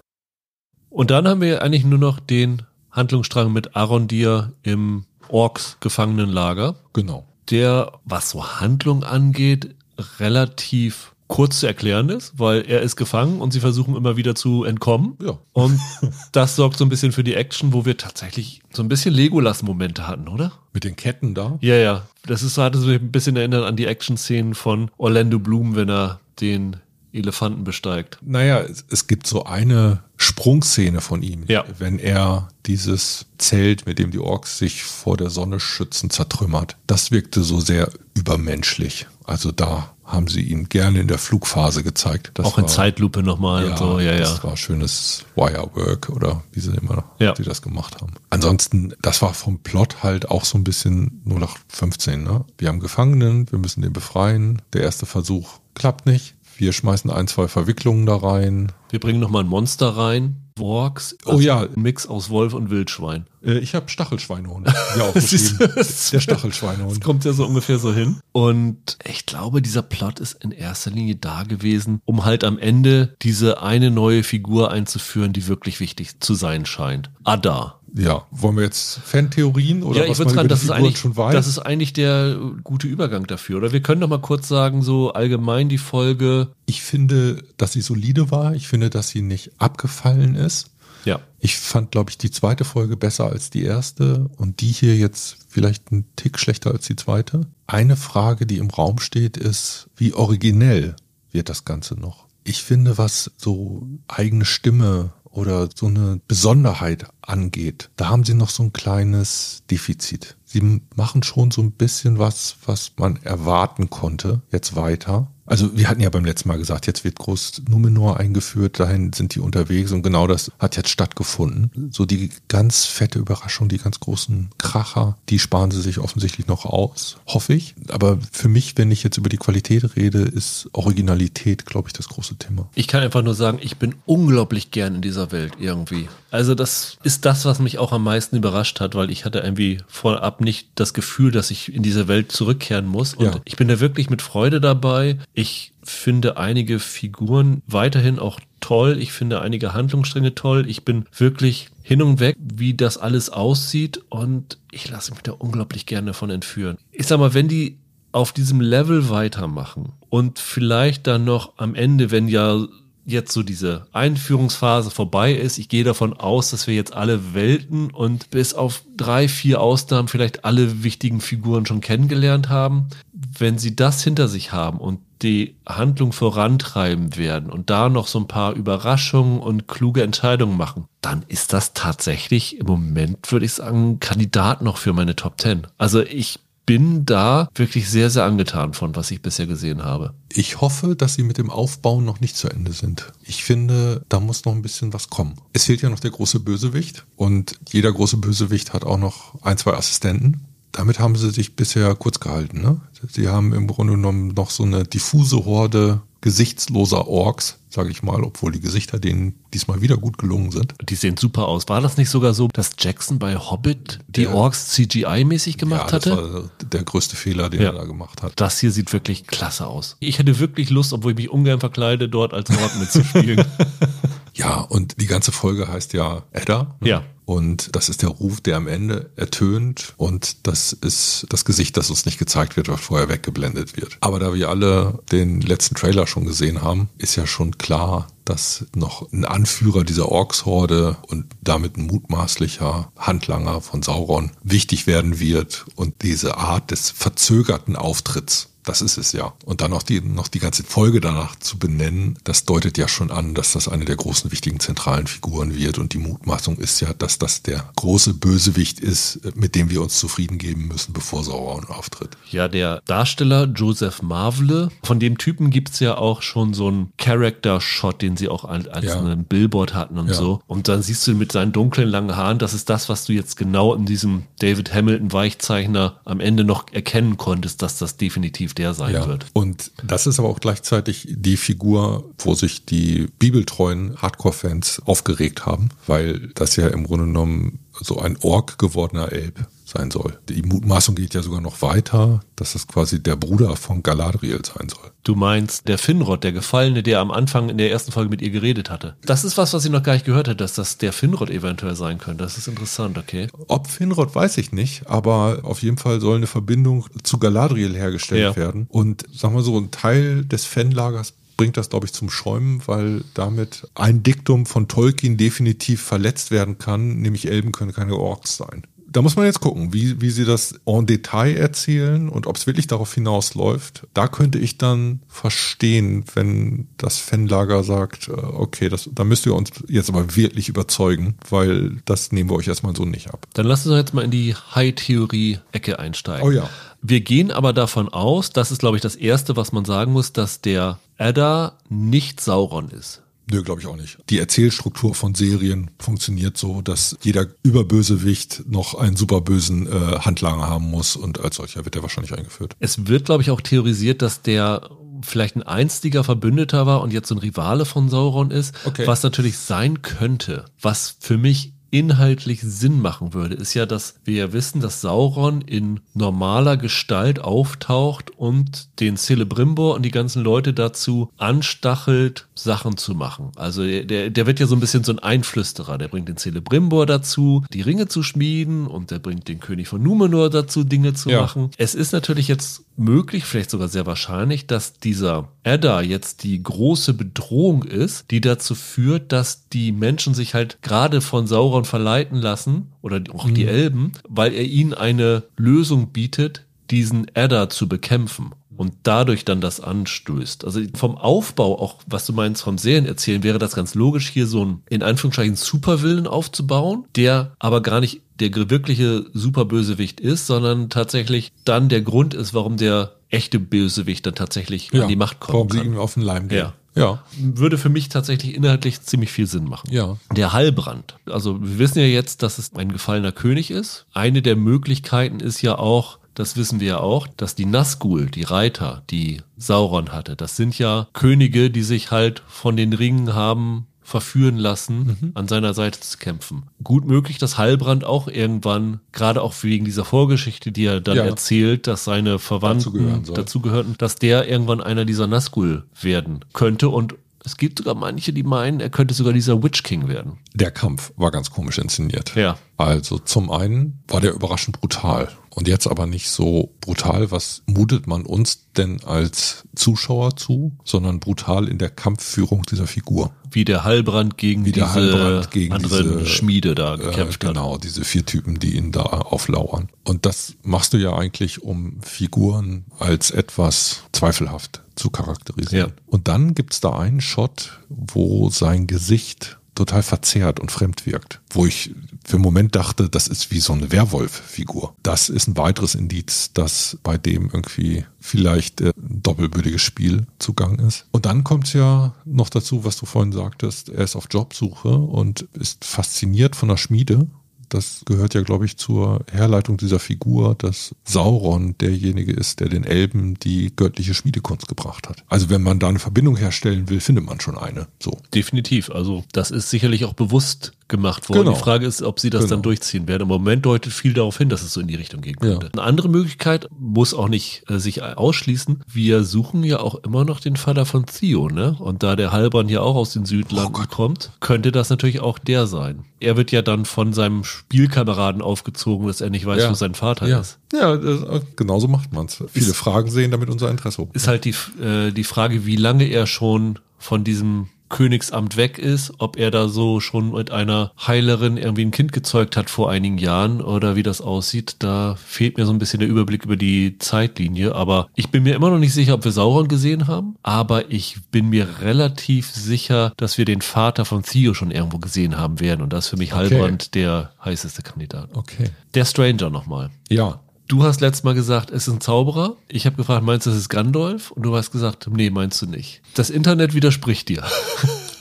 Und dann haben wir eigentlich nur noch den Handlungsstrang mit Arondir im Orks-Gefangenenlager. Genau. der, was so Handlung angeht, relativ kurz zu erklären ist, weil er ist gefangen und sie versuchen immer wieder zu entkommen. Ja. Und das sorgt so ein bisschen für die Action, wo wir tatsächlich so ein bisschen Legolas-Momente hatten, oder? Mit den Ketten da. Ja, ja. Das ist, so ein bisschen erinnert an die Action-Szenen von Orlando Bloom, wenn er den Elefanten besteigt. Naja, es, es gibt so eine Sprungszene von ihm, Ja. wenn er dieses Zelt, mit dem die Orks sich vor der Sonne schützen, zertrümmert. Das wirkte so sehr übermenschlich. Also da haben sie ihn gerne in der Flugphase gezeigt. Das Auch in war- Zeitlupe nochmal Ja, und so, ja, das ja. war schönes Wirework oder wie sie immer Ja. die das gemacht haben. Ansonsten, das war vom Plot halt auch so ein bisschen 0815. Ne? Wir haben Gefangenen, wir müssen den befreien. Der erste Versuch klappt nicht. Wir schmeißen ein, zwei Verwicklungen da rein. Wir bringen nochmal ein Monster rein. Works. Oh ja. Ein Mix aus Wolf und Wildschwein. Äh, ich habe Stachelschweinehund ja aufgeschrieben. Der Das Stachelschweinehund. kommt ja so ungefähr so hin. Und ich glaube, dieser Plot ist in erster Linie da gewesen, um halt am Ende diese eine neue Figur einzuführen, die wirklich wichtig zu sein scheint. Ada. Ja, wollen wir jetzt Fantheorien oder ja, ich würde sagen, das ist, eigentlich, das ist eigentlich der gute Übergang dafür. Oder wir können noch mal kurz sagen, so allgemein die Folge. Ich finde, dass sie solide war. Ich finde, dass sie nicht abgefallen ist. Ja. Ich fand, glaube ich, die zweite Folge besser als die erste und die hier jetzt vielleicht einen Tick schlechter als die zweite. Eine Frage, die im Raum steht, ist, wie originell wird das Ganze noch? Ich finde, was so eigene Stimme oder so eine Besonderheit angeht, da haben sie noch so ein kleines Defizit. Sie machen schon so ein bisschen was, was man erwarten konnte, jetzt weiter. Also wir hatten ja beim letzten Mal gesagt, jetzt wird groß Numenor eingeführt, dahin sind die unterwegs und genau das hat jetzt stattgefunden. So die ganz fette Überraschung, die ganz großen Kracher, die sparen sie sich offensichtlich noch aus, hoffe ich. Aber für mich, wenn ich jetzt über die Qualität rede, ist Originalität, glaube ich, das große Thema. Ich kann einfach nur sagen, ich bin unglaublich gern in dieser Welt irgendwie. Also das ist das, was mich auch am meisten überrascht hat, weil ich hatte irgendwie vorab nicht das Gefühl, dass ich in diese Welt zurückkehren muss. Und ja. ich bin da wirklich mit Freude dabei. Ich finde einige Figuren weiterhin auch toll. Ich finde einige Handlungsstränge toll. Ich bin wirklich hin und weg, wie das alles aussieht. Und ich lasse mich da unglaublich gerne davon entführen. Ich sag mal, wenn die auf diesem Level weitermachen und vielleicht dann noch am Ende, wenn ja jetzt so diese Einführungsphase vorbei ist. Ich gehe davon aus, dass wir jetzt alle Welten und bis auf drei, vier Ausnahmen vielleicht alle wichtigen Figuren schon kennengelernt haben. Wenn sie das hinter sich haben und die Handlung vorantreiben werden und da noch so ein paar Überraschungen und kluge Entscheidungen machen, dann ist das tatsächlich im Moment, würde ich sagen, Kandidat noch für meine Top Ten. Also ich bin da wirklich sehr, sehr angetan von, was ich bisher gesehen habe. Ich hoffe, dass sie mit dem Aufbauen noch nicht zu Ende sind. Ich finde, da muss noch ein bisschen was kommen. Es fehlt ja noch der große Bösewicht und jeder große Bösewicht hat auch noch ein, zwei Assistenten. Damit haben sie sich bisher kurz gehalten. Ne? Sie haben im Grunde genommen noch so eine diffuse Horde gesichtsloser Orks, sage ich mal, obwohl die Gesichter denen diesmal wieder gut gelungen sind. Die sehen super aus. War das nicht sogar so, dass Jackson bei Hobbit die der, Orks CGI-mäßig gemacht ja, das hatte? War der größte Fehler, den ja. er da gemacht hat. Das hier sieht wirklich klasse aus. Ich hätte wirklich Lust, obwohl ich mich ungern verkleide, dort als Ork mitzuspielen. ja, und die ganze Folge heißt ja Edda. Ne? Ja. Und das ist der Ruf, der am Ende ertönt. Und das ist das Gesicht, das uns nicht gezeigt wird, was vorher weggeblendet wird. Aber da wir alle den letzten Trailer schon gesehen haben, ist ja schon klar, dass noch ein Anführer dieser Orks-Horde und damit ein mutmaßlicher Handlanger von Sauron wichtig werden wird und diese Art des verzögerten Auftritts das ist es ja. Und dann noch die, noch die ganze Folge danach zu benennen, das deutet ja schon an, dass das eine der großen wichtigen zentralen Figuren wird. Und die Mutmaßung ist ja, dass das der große Bösewicht ist, mit dem wir uns zufrieden geben müssen, bevor Sauron auftritt. Ja, der Darsteller Joseph Marvle, von dem Typen gibt's ja auch schon so einen Character-Shot, den sie auch als, ja. einen Billboard hatten und ja. so. Und dann siehst du mit seinen dunklen langen Haaren, das ist das, was du jetzt genau in diesem David Hamilton Weichzeichner am Ende noch erkennen konntest, dass das definitiv der sein ja. wird. Und das ist aber auch gleichzeitig die Figur, wo sich die bibeltreuen Hardcore-Fans aufgeregt haben, weil das ja im Grunde genommen so ein Ork gewordener Elb sein soll. Die Mutmaßung geht ja sogar noch weiter, dass es quasi der Bruder von Galadriel sein soll. Du meinst der Finrod, der Gefallene, der am Anfang in der ersten Folge mit ihr geredet hatte. Das ist was, was ich noch gar nicht gehört hätte, dass das der Finrod eventuell sein könnte. Das ist interessant, okay. Ob Finrod weiß ich nicht, aber auf jeden Fall soll eine Verbindung zu Galadriel hergestellt ja. werden. Und sagen wir so, ein Teil des Fanlagers bringt das, glaube ich, zum Schäumen, weil damit ein Diktum von Tolkien definitiv verletzt werden kann, nämlich Elben können keine Orks sein da muss man jetzt gucken, wie, wie sie das en Detail erzählen und ob es wirklich darauf hinausläuft. Da könnte ich dann verstehen, wenn das Fanlager sagt, äh, okay, das, da müsst ihr uns jetzt aber wirklich überzeugen, weil das nehmen wir euch erstmal so nicht ab. Dann lass uns jetzt mal in die High-Theorie-Ecke einsteigen. Oh ja. Wir gehen aber davon aus, das ist, glaube ich, das Erste, was man sagen muss, dass der Adda nicht Sauron ist. Nö, glaube ich auch nicht. Die Erzählstruktur von Serien funktioniert so, dass jeder Überbösewicht noch einen superbösen äh, Handlanger haben muss und als solcher wird er wahrscheinlich eingeführt. Es wird, glaube ich, auch theorisiert, dass der vielleicht ein einstiger Verbündeter war und jetzt so ein Rivale von Sauron ist, okay. was natürlich sein könnte, was für mich inhaltlich Sinn machen würde, ist ja, dass wir ja wissen, dass Sauron in normaler Gestalt auftaucht und den Celebrimbor und die ganzen Leute dazu anstachelt, Sachen zu machen. Also der, der wird ja so ein bisschen so ein Einflüsterer. Der bringt den Celebrimbor dazu, die Ringe zu schmieden und der bringt den König von Numenor dazu, Dinge zu ja. machen. Es ist natürlich jetzt möglich, vielleicht sogar sehr wahrscheinlich, dass dieser Edda jetzt die große Bedrohung ist, die dazu führt, dass die Menschen sich halt gerade von Sauron verleiten lassen oder auch mhm. die Elben, weil er ihnen eine Lösung bietet, diesen Edda zu bekämpfen und dadurch dann das anstößt. Also vom Aufbau, auch was du meinst vom Serien erzählen, wäre das ganz logisch, hier so ein in Anführungszeichen Superwillen aufzubauen, der aber gar nicht der wirkliche Superbösewicht ist, sondern tatsächlich dann der Grund ist, warum der echte Bösewicht dann tatsächlich ja, an die Macht kommt. Warum sie ihm auf den Leim gehen. Ja. Ja. Würde für mich tatsächlich inhaltlich ziemlich viel Sinn machen. Ja. Der Heilbrand. Also wir wissen ja jetzt, dass es ein gefallener König ist. Eine der Möglichkeiten ist ja auch, das wissen wir ja auch, dass die Nazgul, die Reiter, die Sauron hatte, das sind ja Könige, die sich halt von den Ringen haben verführen lassen, mhm. an seiner Seite zu kämpfen. Gut möglich, dass Heilbrand auch irgendwann, gerade auch wegen dieser Vorgeschichte, die er dann ja. erzählt, dass seine Verwandten dazugehörten, dass der irgendwann einer dieser Nazgul werden könnte und es gibt sogar manche, die meinen, er könnte sogar dieser Witch King werden. Der Kampf war ganz komisch inszeniert. Ja. Also zum einen war der überraschend brutal. Und jetzt aber nicht so brutal, was mutet man uns denn als Zuschauer zu, sondern brutal in der Kampfführung dieser Figur. Wie der Heilbrand gegen Wie diese Heilbrand gegen anderen diese, Schmiede da äh, gekämpft äh, genau, hat. Genau, diese vier Typen, die ihn da auflauern. Und das machst du ja eigentlich, um Figuren als etwas zweifelhaft zu charakterisieren. Ja. Und dann gibt's da einen Shot, wo sein Gesicht total verzerrt und fremd wirkt. Wo ich für einen Moment dachte, das ist wie so eine Werwolf-Figur. Das ist ein weiteres Indiz, dass bei dem irgendwie vielleicht ein doppelbödiges Spiel zugang ist. Und dann kommt ja noch dazu, was du vorhin sagtest, er ist auf Jobsuche und ist fasziniert von der Schmiede das gehört ja, glaube ich, zur Herleitung dieser Figur, dass Sauron derjenige ist, der den Elben die göttliche Schmiedekunst gebracht hat. Also wenn man da eine Verbindung herstellen will, findet man schon eine. So. Definitiv. Also das ist sicherlich auch bewusst gemacht worden. Genau. Die Frage ist, ob sie das genau. dann durchziehen werden. Im Moment deutet viel darauf hin, dass es so in die Richtung gehen könnte. Ja. Eine andere Möglichkeit muss auch nicht äh, sich ausschließen. Wir suchen ja auch immer noch den Vater von Theo, ne? Und da der Halbern ja auch aus den Südlanden oh kommt, könnte das natürlich auch der sein. Er wird ja dann von seinem Spielkameraden aufgezogen, dass er nicht weiß, ja. wo sein Vater ja. ist. Ja, das, genauso macht man's. Viele ist, Fragen sehen damit unser Interesse. Ist halt die, äh, die Frage, wie lange er schon von diesem Königsamt weg ist, ob er da so schon mit einer Heilerin irgendwie ein Kind gezeugt hat vor einigen Jahren oder wie das aussieht. Da fehlt mir so ein bisschen der Überblick über die Zeitlinie. Aber ich bin mir immer noch nicht sicher, ob wir Sauron gesehen haben. Aber ich bin mir relativ sicher, dass wir den Vater von Theo schon irgendwo gesehen haben werden. Und das ist für mich okay. Halbrand der heißeste Kandidat. Okay. Der Stranger nochmal. Ja, Du hast letztes Mal gesagt, es ist ein Zauberer. Ich habe gefragt, meinst du, es ist Gandalf? Und du hast gesagt, nee, meinst du nicht. Das Internet widerspricht dir.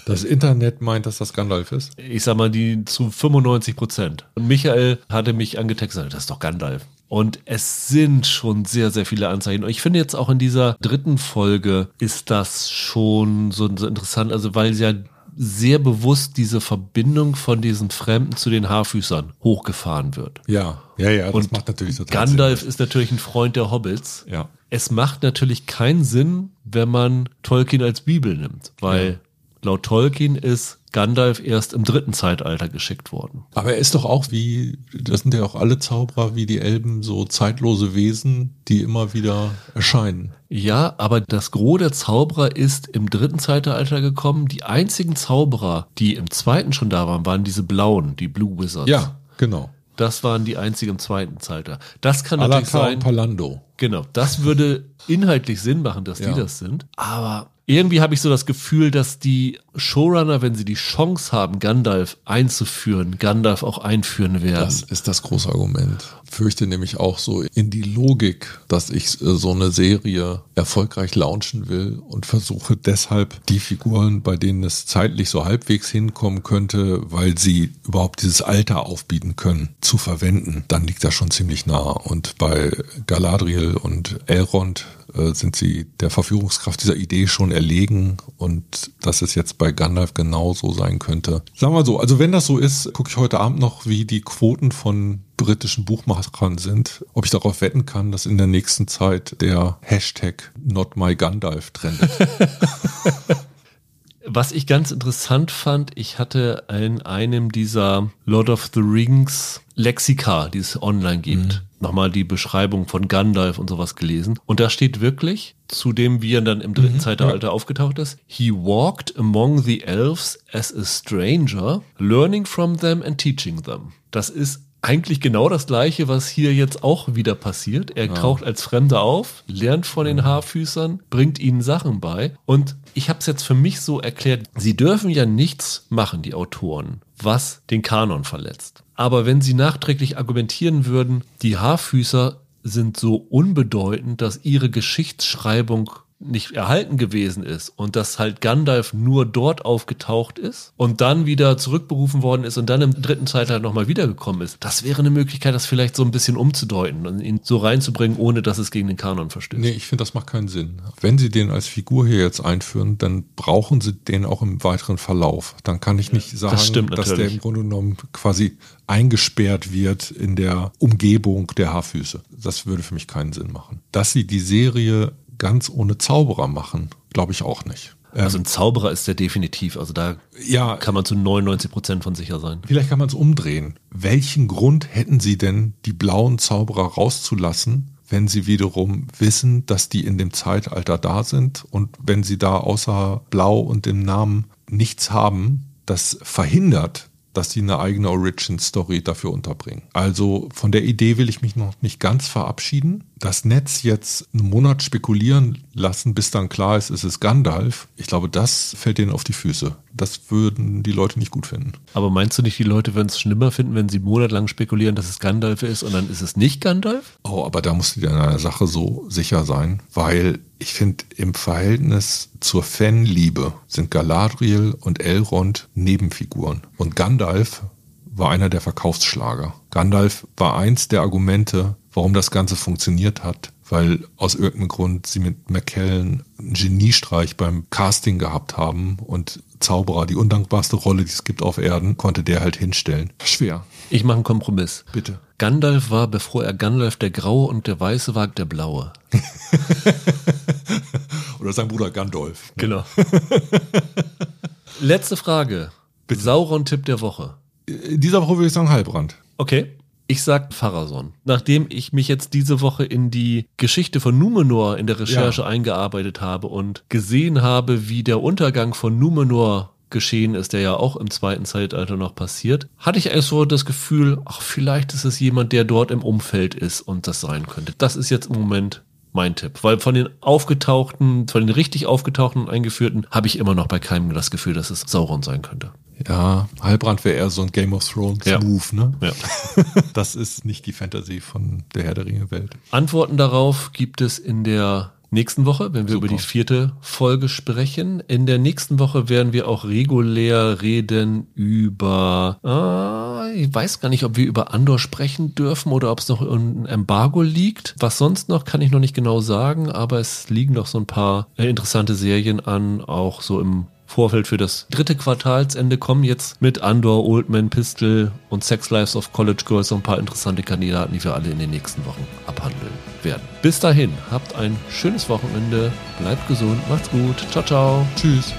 Das Internet meint, dass das Gandalf ist? Ich sag mal, die zu 95 Prozent. Und Michael hatte mich angetextet, das ist doch Gandalf. Und es sind schon sehr, sehr viele Anzeichen. Und ich finde jetzt auch in dieser dritten Folge ist das schon so, so interessant, also weil ja sehr bewusst diese Verbindung von diesen Fremden zu den Haarfüßern hochgefahren wird. Ja, ja, ja, das und macht natürlich total Gandalf Sinn. ist natürlich ein Freund der Hobbits. Ja. Es macht natürlich keinen Sinn, wenn man Tolkien als Bibel nimmt, weil ja. Laut Tolkien ist Gandalf erst im dritten Zeitalter geschickt worden. Aber er ist doch auch wie, das sind ja auch alle Zauberer wie die Elben, so zeitlose Wesen, die immer wieder erscheinen. Ja, aber das Gros der Zauberer ist im dritten Zeitalter gekommen. Die einzigen Zauberer, die im zweiten schon da waren, waren diese blauen, die Blue Wizards. Ja, genau. Das waren die einzigen im zweiten Zeitalter. Das kann Alata natürlich sein. Palando. Genau, das würde inhaltlich Sinn machen, dass ja. die das sind. Aber irgendwie habe ich so das Gefühl, dass die Showrunner, wenn sie die Chance haben, Gandalf einzuführen, Gandalf auch einführen werden. Das ist das große Argument. Fürchte nämlich auch so in die Logik, dass ich äh, so eine Serie erfolgreich launchen will und versuche deshalb die Figuren, bei denen es zeitlich so halbwegs hinkommen könnte, weil sie überhaupt dieses Alter aufbieten können, zu verwenden. Dann liegt das schon ziemlich nah. Und bei Galadriel und Elrond äh, sind sie der Verführungskraft dieser Idee schon erlegen und dass es jetzt bei Gandalf genauso sein könnte. Sagen wir so, also wenn das so ist, gucke ich heute Abend noch, wie die Quoten von britischen Buchmachern sind, ob ich darauf wetten kann, dass in der nächsten Zeit der Hashtag Not My Gandalf trendet. Was ich ganz interessant fand, ich hatte in einem dieser Lord of the Rings Lexika, die es online gibt, mhm. Nochmal die Beschreibung von Gandalf und sowas gelesen. Und da steht wirklich, zu dem, wie er dann im dritten mhm, Zeitalter ja. aufgetaucht ist, he walked among the elves as a stranger, learning from them and teaching them. Das ist eigentlich genau das gleiche, was hier jetzt auch wieder passiert. Er ja. taucht als Fremder auf, lernt von den Haarfüßern, bringt ihnen Sachen bei. Und ich habe es jetzt für mich so erklärt, sie dürfen ja nichts machen, die Autoren, was den Kanon verletzt. Aber wenn sie nachträglich argumentieren würden, die Haarfüßer sind so unbedeutend, dass ihre Geschichtsschreibung nicht erhalten gewesen ist und dass halt Gandalf nur dort aufgetaucht ist und dann wieder zurückberufen worden ist und dann im dritten Zeitalter nochmal wiedergekommen ist. Das wäre eine Möglichkeit, das vielleicht so ein bisschen umzudeuten und ihn so reinzubringen, ohne dass es gegen den Kanon verstößt. Nee, ich finde, das macht keinen Sinn. Wenn Sie den als Figur hier jetzt einführen, dann brauchen Sie den auch im weiteren Verlauf. Dann kann ich nicht sagen, das dass der im Grunde genommen quasi eingesperrt wird in der Umgebung der Haarfüße. Das würde für mich keinen Sinn machen. Dass Sie die Serie ganz ohne Zauberer machen, glaube ich auch nicht. Also ein Zauberer ist der definitiv. Also da ja, kann man zu 99 Prozent von sicher sein. Vielleicht kann man es umdrehen. Welchen Grund hätten Sie denn, die blauen Zauberer rauszulassen, wenn Sie wiederum wissen, dass die in dem Zeitalter da sind und wenn Sie da außer Blau und dem Namen nichts haben, das verhindert, dass sie eine eigene Origin-Story dafür unterbringen. Also von der Idee will ich mich noch nicht ganz verabschieden. Das Netz jetzt einen Monat spekulieren lassen, bis dann klar ist, es ist Gandalf, ich glaube, das fällt denen auf die Füße. Das würden die Leute nicht gut finden. Aber meinst du nicht, die Leute würden es schlimmer finden, wenn sie monatelang spekulieren, dass es Gandalf ist und dann ist es nicht Gandalf? Oh, aber da musst du dir in einer Sache so sicher sein, weil ich finde, im Verhältnis zur Fanliebe sind Galadriel und Elrond Nebenfiguren. Und Gandalf war einer der Verkaufsschlager. Gandalf war eins der Argumente, warum das Ganze funktioniert hat, weil aus irgendeinem Grund sie mit McKellen einen Geniestreich beim Casting gehabt haben und Zauberer, die undankbarste Rolle, die es gibt auf Erden, konnte der halt hinstellen. Schwer. Ich mache einen Kompromiss. Bitte. Gandalf war, bevor er Gandalf der Graue und der Weiße war, der Blaue. Oder sein Bruder Gandalf. Genau. Letzte Frage. Bitte. Sauron-Tipp der Woche. In dieser Woche würde ich sagen Heilbrand. Okay. Ich sag Pharason. Nachdem ich mich jetzt diese Woche in die Geschichte von Numenor in der Recherche ja. eingearbeitet habe und gesehen habe, wie der Untergang von Numenor geschehen ist, der ja auch im zweiten Zeitalter noch passiert, hatte ich erst so das Gefühl, ach, vielleicht ist es jemand, der dort im Umfeld ist und das sein könnte. Das ist jetzt im Moment mein Tipp. Weil von den aufgetauchten, von den richtig aufgetauchten und eingeführten, habe ich immer noch bei keinem das Gefühl, dass es Sauron sein könnte. Ja, Heilbrand wäre eher so ein Game of Thrones ja. Move, ne? Ja. das ist nicht die Fantasy von der Herr der Ringe Welt. Antworten darauf gibt es in der nächsten Woche, wenn wir Super. über die vierte Folge sprechen. In der nächsten Woche werden wir auch regulär reden über, ah, ich weiß gar nicht, ob wir über Andor sprechen dürfen oder ob es noch ein Embargo liegt. Was sonst noch, kann ich noch nicht genau sagen, aber es liegen noch so ein paar äh, interessante Serien an, auch so im Vorfeld für das dritte Quartalsende kommen jetzt mit Andor, Oldman, Pistol und Sex Lives of College Girls noch ein paar interessante Kandidaten, die wir alle in den nächsten Wochen abhandeln werden. Bis dahin, habt ein schönes Wochenende, bleibt gesund, macht's gut, ciao, ciao. Tschüss.